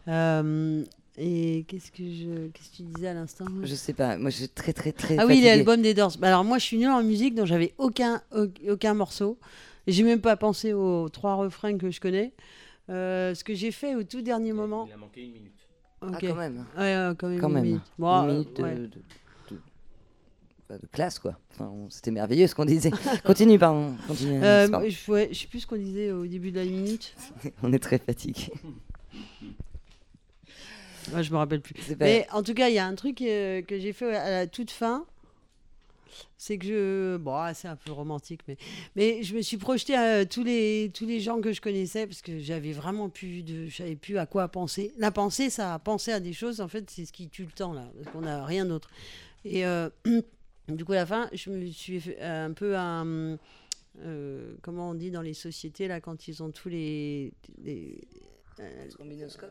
Euh, et qu'est-ce que je, qu'est-ce que tu disais à l'instant Je sais pas. Moi, je suis très très très. Ah oui, l'album des Doors. Bah alors moi, je suis nulle en musique, donc j'avais aucun, au- aucun morceau. Et j'ai même pas pensé aux trois refrains que je connais. Euh, ce que j'ai fait au tout dernier moment. Il a manqué une minute. Ah, Ok. quand même. Ouais, ouais, quand même. Quand une même. minute. Une Bon, euh, minute de, ouais. de- de- bah, de classe quoi. Enfin, c'était merveilleux ce qu'on disait. Continue, pardon. Continue. Euh, moi, je, ouais, je sais plus ce qu'on disait au début de la minute. on est très fatigué. Ouais, je me rappelle plus. Mais en tout cas, il y a un truc euh, que j'ai fait à la toute fin. C'est que je. Bon, ah, c'est un peu romantique, mais. Mais je me suis projeté à tous les, tous les gens que je connaissais parce que j'avais vraiment plus de. Je savais plus à quoi penser. La pensée, ça a pensé à des choses, en fait, c'est ce qui tue le temps, là. Parce qu'on n'a rien d'autre. Et euh, du coup, à la fin, je me suis fait un peu un. euh, comment on dit dans les sociétés, là, quand ils ont tous les. les- euh,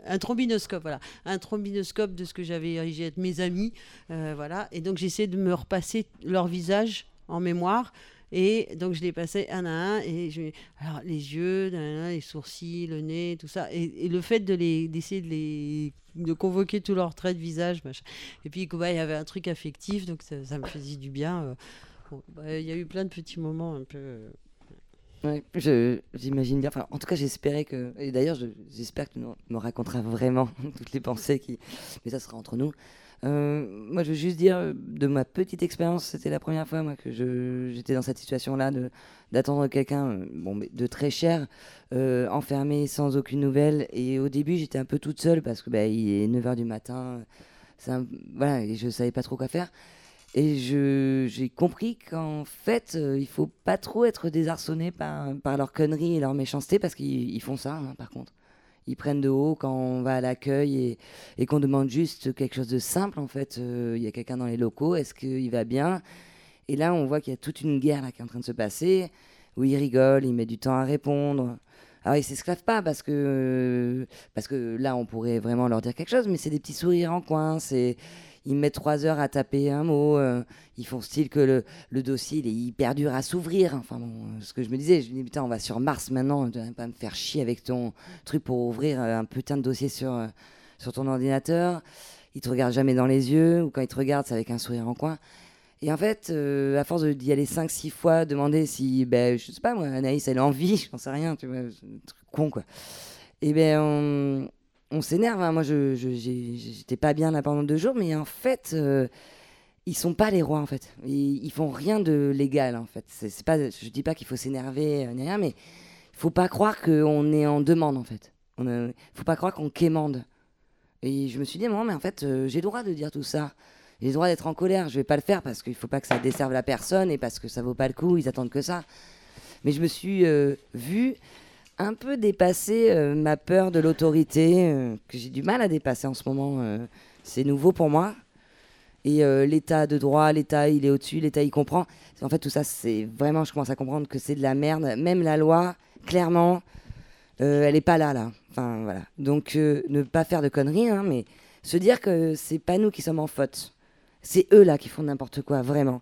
un trombinoscope, voilà. Un trombinoscope de ce que j'avais érigé être mes amis. euh, voilà. Et donc, j'essaie de me repasser leur visage en mémoire. Et donc, je les passais un à un. Et je... Alors, les yeux, les sourcils, le nez, tout ça. Et, et le fait de les, d'essayer de les de convoquer tous leurs traits de visage, machin. Et puis, ouais, il y avait un truc affectif, donc ça, me faisait du bien. euh. Bah, Il y a eu plein de petits moments un peu. euh, Ouais, j'imagine bien. Enfin, en tout cas, j'espérais que. Et d'ailleurs, je- j'espère que tu nous- me raconteras vraiment toutes les pensées qui. Mais ça sera entre nous. Euh, moi, je veux juste dire, euh, de ma petite expérience, c'était la première fois que j'étais dans cette situation-là, d'attendre quelqu'un euh, bon, de très cher, enfermé sans aucune nouvelle. Et au début, j'étais un peu toute seule parce que bah, est 9h du matin. voilà, et je savais pas trop quoi faire. Et j'ai compris qu'en fait, euh, il faut pas trop être désarçonné par, par leur connerie et leur méchanceté parce qu'ils ils font ça, hein, par contre. Ils prennent de haut quand on va à l'accueil et, qu'on demande juste quelque chose de simple. En fait, Euh, il y a quelqu'un dans les locaux, est-ce qu'il va bien? Et là, on voit qu'il y a toute une guerre là, qui est en train de se passer, où il rigole, il met du temps à répondre. Alors, ils s'esclavent pas parce que, parce que là, on pourrait vraiment leur dire quelque chose, mais c'est des petits sourires en coin, c'est ils mettent trois heures à taper un mot. euh, ils font style que le, dossier il est hyper dur à s'ouvrir. Enfin bon, euh, ce que je me disais, je me dis putain, on va sur Mars maintenant. Tu vas pas me faire chier avec ton truc pour ouvrir euh, un putain de dossier sur, euh, sur ton ordinateur. Ils te regardent jamais dans les yeux ou quand ils te regardent, c'est avec un sourire en coin. Et en fait, à force d'y aller 5-6 fois, demander si, ben, je sais pas moi, Anaïs, elle a envie, j'en sais rien, tu vois, un truc con quoi. Et ben, on, on s'énerve. hein. Moi, je, j'étais pas bien là pendant deux jours, mais en fait, euh, ils sont pas les rois en fait. Ils, font rien de légal en fait. C'est pas, je dis pas qu'il faut s'énerver euh, ni rien, mais il faut pas croire qu'on est en demande en fait. On a- faut pas croire qu'on quémande. Et je me suis dit, non, mais en fait, euh, j'ai le droit de dire tout ça. J'ai le droit d'être en colère. Je vais pas le faire parce qu'il faut pas que ça desserve la personne et parce que ça vaut pas le coup. Ils attendent que ça. Mais je me suis euh, vue un peu dépasser euh, ma peur de l'autorité, euh, que j'ai du mal à dépasser en ce moment. euh, c'est nouveau pour moi. Et l'état de droit, l'état il est au-dessus, l'état il comprend. En fait, tout ça, c'est vraiment, je commence à comprendre que c'est de la merde. Même la loi, clairement, elle est pas là, là. Enfin, voilà. Donc, ne pas faire de conneries, hein, mais se dire que c'est pas nous qui sommes en faute. C'est eux, là, qui font n'importe quoi, vraiment.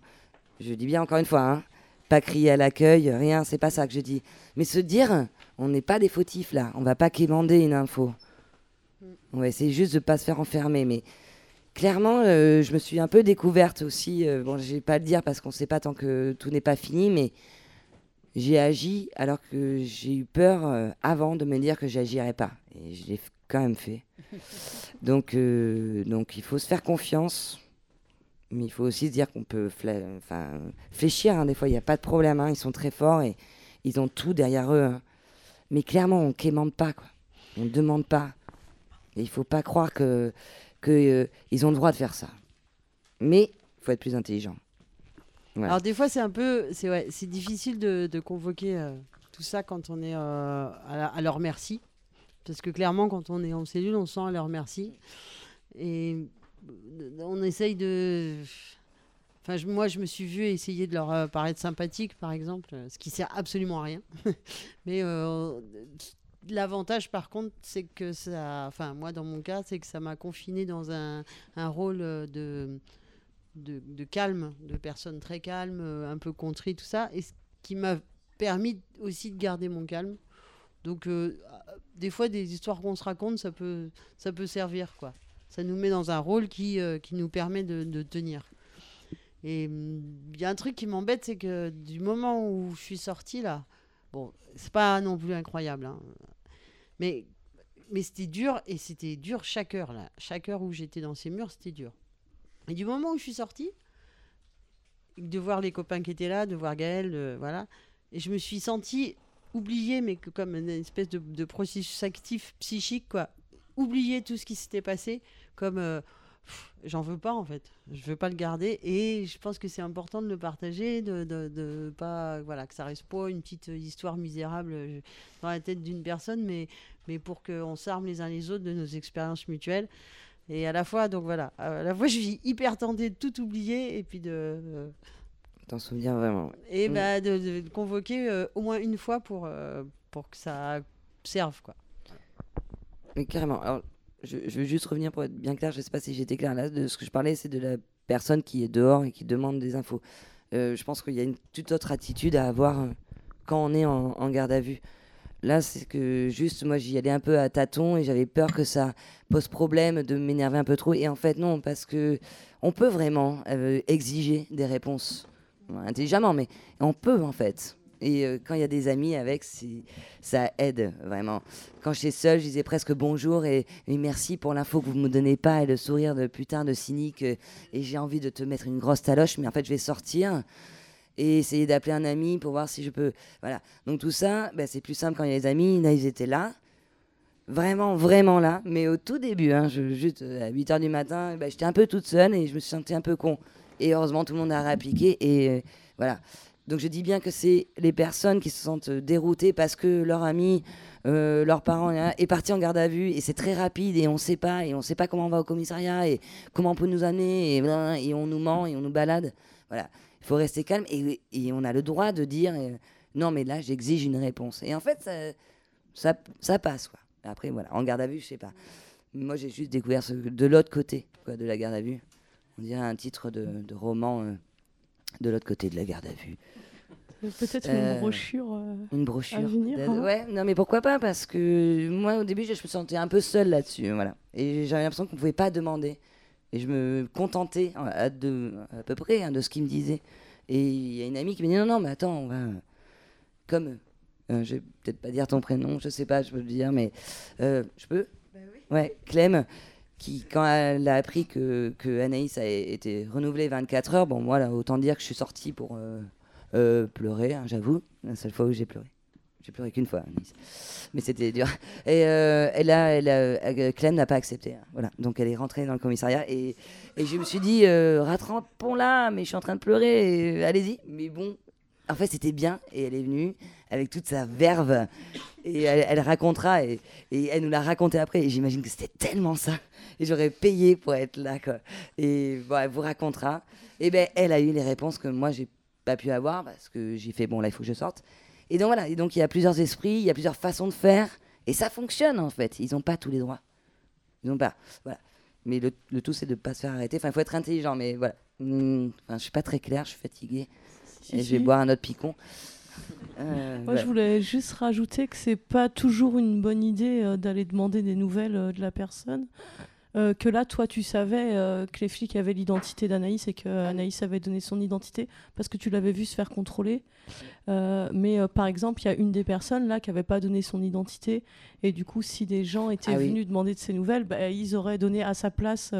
Je dis bien encore une fois, hein, pas crier à l'accueil, rien, c'est pas ça que je dis. Mais se dire, on n'est pas des fautifs, là. On va pas quémander une info. On va essayer juste de pas se faire enfermer, mais clairement, euh, je me suis un peu découverte aussi. euh, bon, je vais pas le dire parce qu'on ne sait pas tant que tout n'est pas fini, mais j'ai agi alors que j'ai eu peur euh, avant de me dire que j'agirais pas. Et je l'ai quand même fait. Donc, donc il faut se faire confiance. Mais il faut aussi se dire qu'on peut fléchir. hein, des fois, il n'y a pas de problème. hein, ils sont très forts et ils ont tout derrière eux. hein. Mais clairement, on ne quémande pas. Quoi. On ne demande pas. Il faut pas croire que, que euh, ont le droit de faire ça. Mais il faut être plus intelligent. Alors des fois c'est un peu, c'est ouais, difficile de, convoquer euh, tout ça quand on est euh, à, à leur merci, parce que clairement quand on est en cellule, on sent à leur merci et on essaye de. Moi, je me suis vue essayer de leur euh, paraître sympathique, par exemple, euh, ce qui sert absolument à rien. Mais euh, l'avantage, par contre, c'est que ça. Enfin, moi, dans mon cas, c'est que ça m'a confiné dans un, rôle de calme, de personnes très calmes, euh, un peu contrées, tout ça, et ce qui m'a permis aussi de garder mon calme. Donc, des fois, des histoires qu'on se raconte, ça peut, servir, quoi. Ça nous met dans un rôle qui, nous permet de tenir. Et il y a un truc qui m'embête, c'est que du moment où je suis sortie, là, bon, c'est pas non plus incroyable, hein, mais, mais c'était dur, et c'était dur chaque heure, là. Chaque heure où j'étais dans ces murs, c'était dur. Et du moment où je suis sortie, de voir les copains qui étaient là, de voir Gaël, de- voilà, et je me suis sentie oubliée, mais comme une espèce de, processus actif psychique, quoi. Oublier tout ce qui s'était passé, comme euh, j'en veux pas en fait, je veux pas le garder, et je pense que c'est important de le partager, de, de, de pas, voilà, que ça reste pas une petite histoire misérable euh, dans la tête d'une personne, mais, mais pour qu'on s'arme les uns les autres de nos expériences mutuelles. Et à la fois, donc voilà, à la fois je suis hyper tentée de tout oublier et puis de, euh, T'en souviens vraiment. ouais. et Mm. bah, de, de- de convoquer euh, au moins une fois pour, euh, pour que ça serve quoi. Mais carrément. Alors, je, veux juste revenir pour être bien clair. Je sais pas si j'étais clair là. De ce que je parlais, c'est de la personne qui est dehors et qui demande des infos. Euh, je pense qu'il y a une toute autre attitude à avoir euh, quand on est en, en garde à vue. Là, c'est que juste, moi, j'y allais un peu à tâtons et j'avais peur que ça pose problème de m'énerver un peu trop. Et en fait, non, parce que on peut vraiment euh, exiger des réponses intelligemment, mais on peut en fait. Et euh, quand il y a des amis avec, ça aide vraiment. Quand j'étais seule, je disais presque bonjour et, merci pour l'info que vous me donnez pas et le sourire de putain de cynique. euh, et j'ai envie de te mettre une grosse taloche, mais en fait, je vais sortir et essayer d'appeler un ami pour voir si je peux. Voilà. Donc tout ça, ben, c'est plus simple quand il y a des amis. Là, ils étaient là. Vraiment, vraiment là. Mais au tout début, hein, je, juste euh, à 8 h du matin, ben, j'étais un peu toute seule et je me suis sentie un peu con. Et heureusement, tout le monde a réappliqué. Et voilà. Donc je dis bien que c'est les personnes qui se sentent euh, déroutées parce que leur ami, euh, leurs parents hein, est parti en garde à vue et c'est très rapide et on sait pas et on sait pas comment on va au commissariat et comment on peut nous amener et, on nous ment et on nous balade. Voilà, il faut rester calme et, on a le droit de dire euh, non mais là j'exige une réponse. Et en fait ça, passe quoi. Après voilà, en garde à vue je sais pas. Moi j'ai juste découvert de l'autre côté de la garde à vue. On dirait un titre de, de roman euh, de l'autre côté de la garde à vue. Peut-être Euh, une brochure. euh, Une brochure. À venir, hein. Ouais, non mais pourquoi pas Parce que moi au début je, je me sentais un peu seule là-dessus, voilà. Et j'avais l'impression qu'on pouvait pas demander. Et je me contentais hein, à, de, à peu près hein, de ce qu'il me disait. Et il y a une amie qui me dit non non mais attends on va comme euh, je vais peut-être pas dire ton prénom, je sais pas, je peux le dire, mais euh, je peux? Ouais, Clem, qui quand elle a appris que, que Anaïs a été renouvelée 24 heures, bon moi là autant dire que je suis sortie pour euh, euh, pleurer, hein, j'avoue, la seule fois où j'ai pleuré. J'ai pleuré qu'une fois, Anaïs. mais c'était dur. Et euh, elle Clem n'a pas accepté, hein, voilà. Donc elle est rentrée dans le commissariat et, et je me suis dit euh, rattrapons-la, mais je suis en train de pleurer, allez-y. Mais bon, en fait c'était bien et elle est venue avec toute sa verve et elle, racontera et elle nous l'a raconté après et j'imagine que c'était tellement ça et j'aurais payé pour être là quoi. Et bon, elle vous racontera. Et ben elle a eu les réponses que moi j'ai pas pu avoir parce que j'ai fait bon là il faut que je sorte. Et donc voilà. Et donc il y a plusieurs esprits il y a plusieurs façons de faire. Et ça fonctionne en fait. Ils n'ont pas tous les droits. Ils n'ont pas. Voilà. Mais le, le tout c'est de pas se faire arrêter. Enfin il faut être intelligent mais voilà. Hum, enfin je suis pas très clair je suis fatigué Si, et je vais boire un autre picon. Euh, Moi, voilà. je voulais juste rajouter que c'est pas toujours une bonne idée euh, d'aller demander des nouvelles euh, de la personne. Euh, que là, toi, tu savais euh, que les flics avaient l'identité d'Anaïs et que Anaïs avait donné son identité parce que tu l'avais vu se faire contrôler. Euh, mais par exemple, il y a une des personnes là qui n'avait pas donné son identité et du coup, si des gens étaient Ah oui. venus demander de ses nouvelles, bah, ils auraient donné à sa place.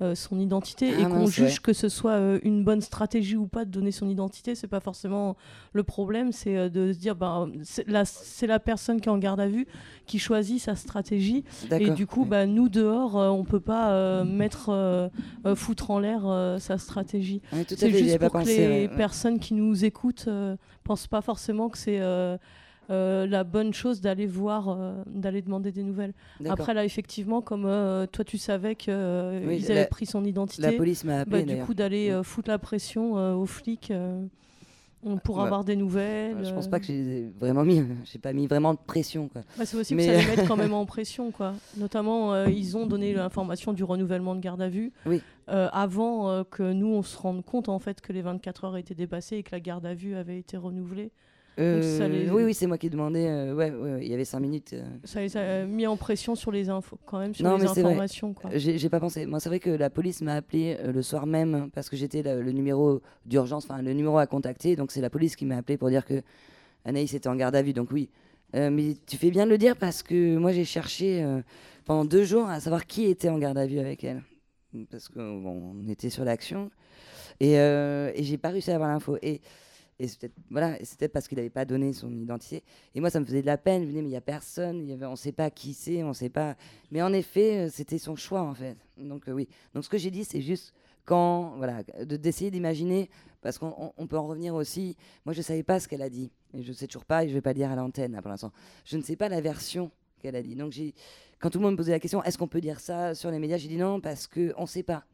Euh, son identité Ah et qu'on juge ouais. que ce soit euh, une bonne stratégie ou pas de donner son identité, c'est pas forcément le problème, c'est euh, de se dire bah, c'est la, c'est la personne qui est en garde à vue qui choisit sa stratégie et du coup bah, nous dehors euh, on peut pas euh, mettre euh, euh, foutre en l'air euh, sa stratégie. Ouais, à c'est juste pour que pensé, les ouais, ouais. personnes qui nous écoutent euh, pensent pas forcément que c'est euh, la bonne chose d'aller voir, euh, d'aller demander des nouvelles. Après là, effectivement, comme euh, toi tu savais qu'ils Oui, avaient la- pris son identité, la police m'a appelé, bah, du coup d'aller euh, foutre la pression aux flics pour Ouais. avoir des nouvelles. Je pense pas que j'ai vraiment mis, j'ai pas mis vraiment de pression. Bah, c'est possible Mais- que ça les mette quand même en pression, quoi. Notamment, ils ont donné l'information du renouvellement de garde à vue Oui. avant que nous on se rende compte en fait que les 24 heures étaient dépassées et que la garde à vue avait été renouvelée. Ça Euh, les- Oui, oui, c'est moi qui demandais. euh, ouais, ouais, ouais, il y avait cinq minutes. euh. Ça les a mis en pression sur les infos, quand même sur Non, les informations. J'ai pas pensé. Moi, c'est vrai que la police m'a appelé le soir même parce que j'étais le, numéro d'urgence, enfin le numéro à contacter. Donc c'est la police qui m'a appelé pour dire que Anaïs était en garde à vue. Donc oui. Euh, mais tu fais bien de le dire parce que moi j'ai cherché euh, pendant deux jours à savoir qui était en garde à vue avec elle. Parce qu'on bon, était sur l'action et, euh, et j'ai pas réussi à avoir l'info. Et, et peut-être voilà, peut-être parce qu'il n'avait pas donné son identité. Et moi, ça me faisait de la peine. Je me disais, mais il n'y a personne, on ne sait pas qui c'est, on sait pas. Mais en effet, euh, c'était son choix, en fait. Donc, euh, oui. Donc, ce que j'ai dit, c'est juste quand, voilà, de- d'essayer d'imaginer, parce qu'on on- on peut en revenir aussi. Moi, je ne savais pas ce qu'elle a dit. Je ne sais toujours pas, et je ne vais pas le dire à l'antenne, pour l'instant. Je ne sais pas la version qu'elle a dit. Donc, quand tout le monde me posait la question, est-ce qu'on peut dire ça sur les médias J'ai dit non, parce qu'on ne sait pas.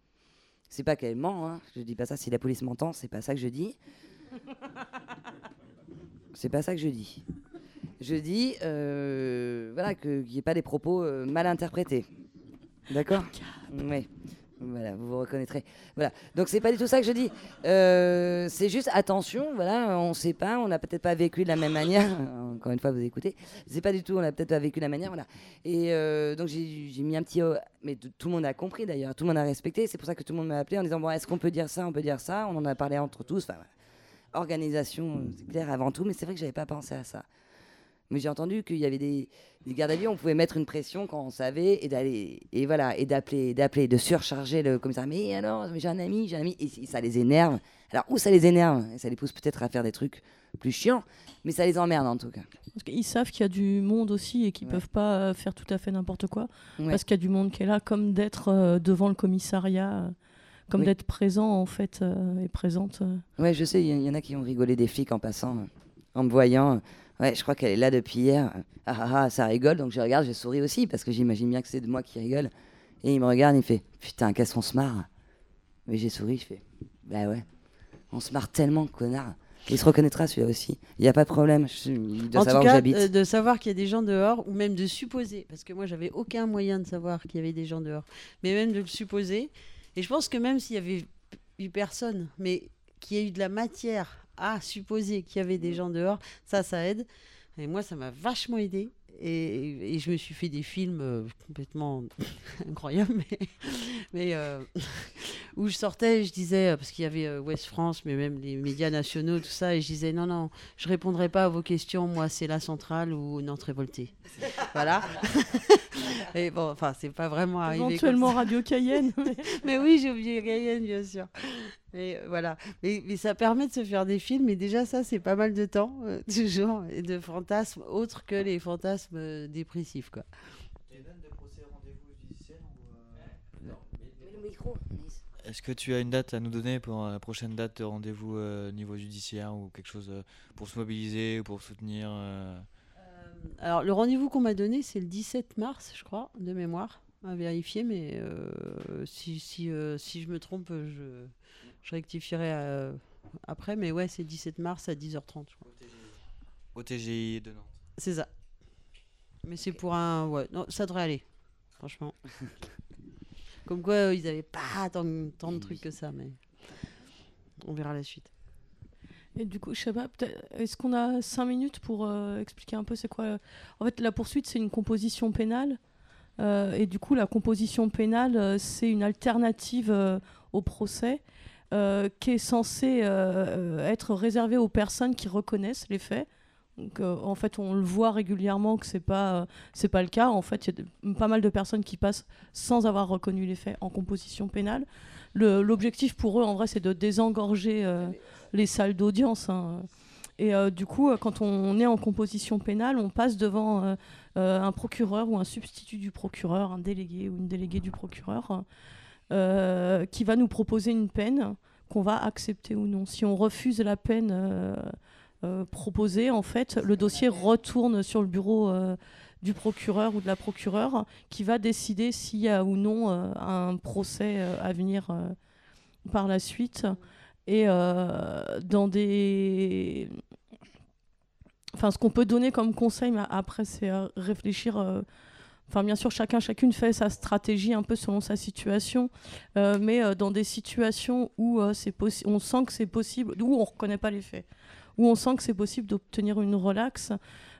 C'est pas qu'elle ment, hein. je dis pas ça si la police m'entend, c'est pas ça que je dis. C'est pas ça que je dis. Je dis euh, voilà, qu'il n'y ait pas des propos euh, mal interprétés. D'accord? Oui. Voilà, vous vous reconnaîtrez. Voilà. Donc c'est pas du tout ça que je dis. Euh, c'est juste attention, voilà, on sait pas, on n'a peut-être pas vécu de la même manière. Encore une fois, vous écoutez. C'est pas du tout, on n'a peut-être pas vécu de la manière, voilà. Et donc j'ai mis un petit, euh, mais tout le monde a compris d'ailleurs, tout le monde a respecté. C'est pour ça que tout le monde m'a appelé en disant bon, est-ce qu'on peut dire ça, on peut dire ça? On en a parlé entre tous. Enfin, voilà. Organisation, c'est clair avant tout, mais c'est vrai que j'avais pas pensé à ça. Mais j'ai entendu qu'il y avait des, des gardes à vue, on pouvait mettre une pression quand on savait et d'aller et voilà et d'appeler, d'appeler, de surcharger le commissaire. Mais alors, j'ai un ami, j'ai un ami, et ça les énerve. Alors où ça les énerve Et Ça les pousse peut-être à faire des trucs plus chiants, mais ça les emmerde en tout cas. Parce qu'ils savent qu'il y a du monde aussi et qu'ils peuvent pas euh, faire tout à fait n'importe quoi. Ouais. Parce qu'il y a du monde qui est là, comme d'être euh, devant le commissariat, euh, comme Oui. d'être présent en fait euh, et présente. euh. Ouais, je sais, il y, y en a qui ont rigolé des flics en passant, euh, en me voyant. Ouais, je crois qu'elle est là depuis hier. Ah ah ah, ça rigole, donc je regarde, je souris aussi, parce que j'imagine bien que c'est de moi qui rigole. Et il me regarde, il fait Putain, qu'est-ce qu'on se marre Mais j'ai souri, je fais Bah ouais, on se marre tellement, connard. Il se reconnaîtra celui-là aussi. Il n'y a pas de problème, je- doit en savoir tout où cas, j'habite. euh, de savoir qu'il y a des gens dehors, ou même de supposer, parce que moi, j'avais aucun moyen de savoir qu'il y avait des gens dehors, mais même de le supposer. Et je pense que même s'il y avait eu personne, mais qu'il y ait eu de la matière à supposer qu'il y avait des gens dehors, ça, ça aide. Et moi, ça m'a vachement aidé. Et, et je me suis fait des films euh, complètement incroyables, mais, mais, euh, où je sortais, je disais, euh, parce qu'il y avait Ouest France, mais même les médias nationaux, tout ça, et je disais, non, non, je répondrai pas à vos questions, moi, c'est la centrale ou Nantes révoltée. voilà. et bon, enfin, c'est pas vraiment arrivé. comme Éventuellement ça. Radio Cayenne. mais- mais oui, j'ai oublié Cayenne, bien sûr. Et euh, voilà. Mais, mais ça permet de se faire des films, et déjà, ça, c'est pas mal de temps, euh, toujours, et de fantasmes autres que les fantasmes euh, dépressifs, quoi. Est-ce que tu as une date à nous donner pour euh, la prochaine date de rendez-vous euh, niveau judiciaire ou quelque chose euh, pour se mobiliser ou pour soutenir euh, Alors, le rendez-vous qu'on m'a donné, c'est le 17 mars, je crois, de mémoire, à vérifier, mais euh, si, si, euh, si je me trompe, je, je rectifierai euh, après, mais ouais, c'est 17 mars à 10h30, je crois. au TGI de Nantes C'est ça. Mais c'est pour un. Ouais, non, ça devrait aller, franchement. Comme quoi, euh, ils n'avaient pas tant, tant de trucs que ça, mais on verra la suite. Et du coup, je sais pas, peut-être- est-ce qu'on a cinq minutes pour euh, expliquer un peu c'est quoi euh, En fait, la poursuite, c'est une composition pénale Euh, et du coup, la composition pénale, euh, c'est une alternative euh, au procès euh, qui est censée euh, être réservée aux personnes qui reconnaissent les faits. Euh, en fait, on le voit régulièrement que c'est pas c'est pas le cas. En fait, il y a pas mal de personnes qui passent sans avoir reconnu les faits en composition pénale. Le- L'objectif pour eux, en vrai, c'est de désengorger les salles d'audience. hein. Et du coup, quand on est en composition pénale, on passe devant un procureur ou un substitut du procureur, un délégué ou une déléguée du procureur, euh, qui va nous proposer une peine qu'on va accepter ou non. Si on refuse la peine euh, euh, proposée, en fait, le dossier retourne sur le bureau du procureur ou de la procureure qui va décider s'il y a ou non un procès à venir par la suite. Et dans des. Enfin, ce qu'on peut donner comme conseil, après, c'est réfléchir. Enfin, bien sûr, chacun, chacune fait sa stratégie un peu selon sa situation, euh, mais euh, dans des situations où euh, on sent que c'est possible, où on reconnaît pas les faits, où on sent que c'est possible d'obtenir une relaxe,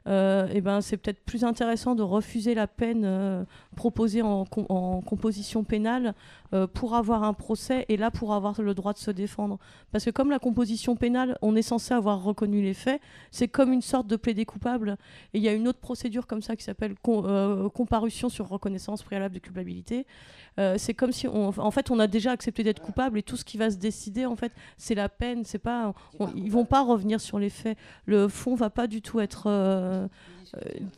euh, et ben c'est peut-être plus intéressant de refuser la peine euh, proposée en, com- en composition pénale euh, pour avoir un procès et là pour avoir le droit de se défendre. Parce que comme la composition pénale, on est censé avoir reconnu les faits, c'est comme une sorte de plaidé coupable. Et il y a une autre procédure comme ça qui s'appelle com- euh, comparution sur reconnaissance préalable de culpabilité. Euh, c'est comme si on, en fait on a déjà accepté d'être coupable et tout ce qui va se décider en fait c'est la peine c'est pas on- ils vont pas revenir sur les faits le fond va pas du tout être euh, euh,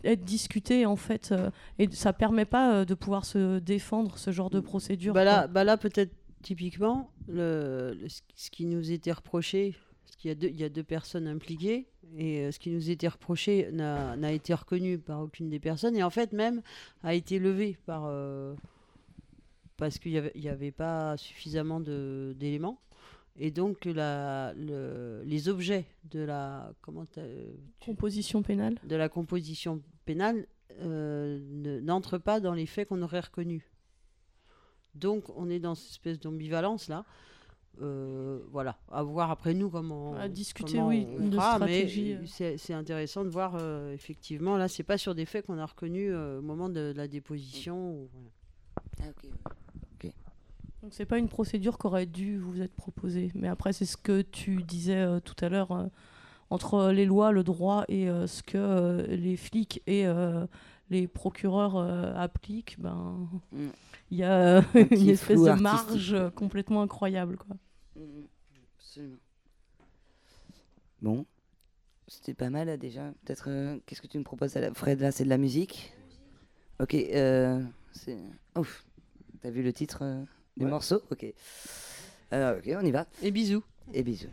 être discuté en fait euh, et ça permet pas euh, de pouvoir se défendre ce genre de procédure Bah là, bah là peut-être typiquement, le, le- ce qui nous était reproché, parce qu'il y, a deux- il y a deux personnes impliquées, et euh, ce qui nous était reproché n'a été reconnu par aucune des personnes, et en fait même a été levé par... euh, parce qu'il n'y avait, il y avait pas suffisamment d'éléments. Et donc la, le- les objets de la comment tu- composition pénale de la composition pénale euh, ne- n'entrent pas dans les faits qu'on aurait reconnus. Donc on est dans cette espèce d'ambivalence là. Euh, voilà, à voir après nous comment. À discuter, comment oui, on de fera, stratégie, mais euh. c'est intéressant de voir euh, effectivement là, c'est pas sur des faits qu'on a reconnus euh, au moment de, la déposition. ou- voilà. Donc c'est pas une procédure qu'aurait dû vous être proposée. Mais après, c'est ce que tu disais euh, tout à l'heure, euh, entre les lois, le droit et euh, ce que les flics et les procureurs appliquent, ben Mm. il y a Un une espèce de marge complètement incroyable. Quoi. Mhm, Absolument. Bon, c'était pas mal là, déjà. Peut-être, qu'est-ce que tu me proposes, à la- Fred Là, c'est de la musique? Ok, c'est. Ouf, t'as vu le titre du Ouais. morceau Ok. Alors, ok, on y va. Et bisous. Et bisous.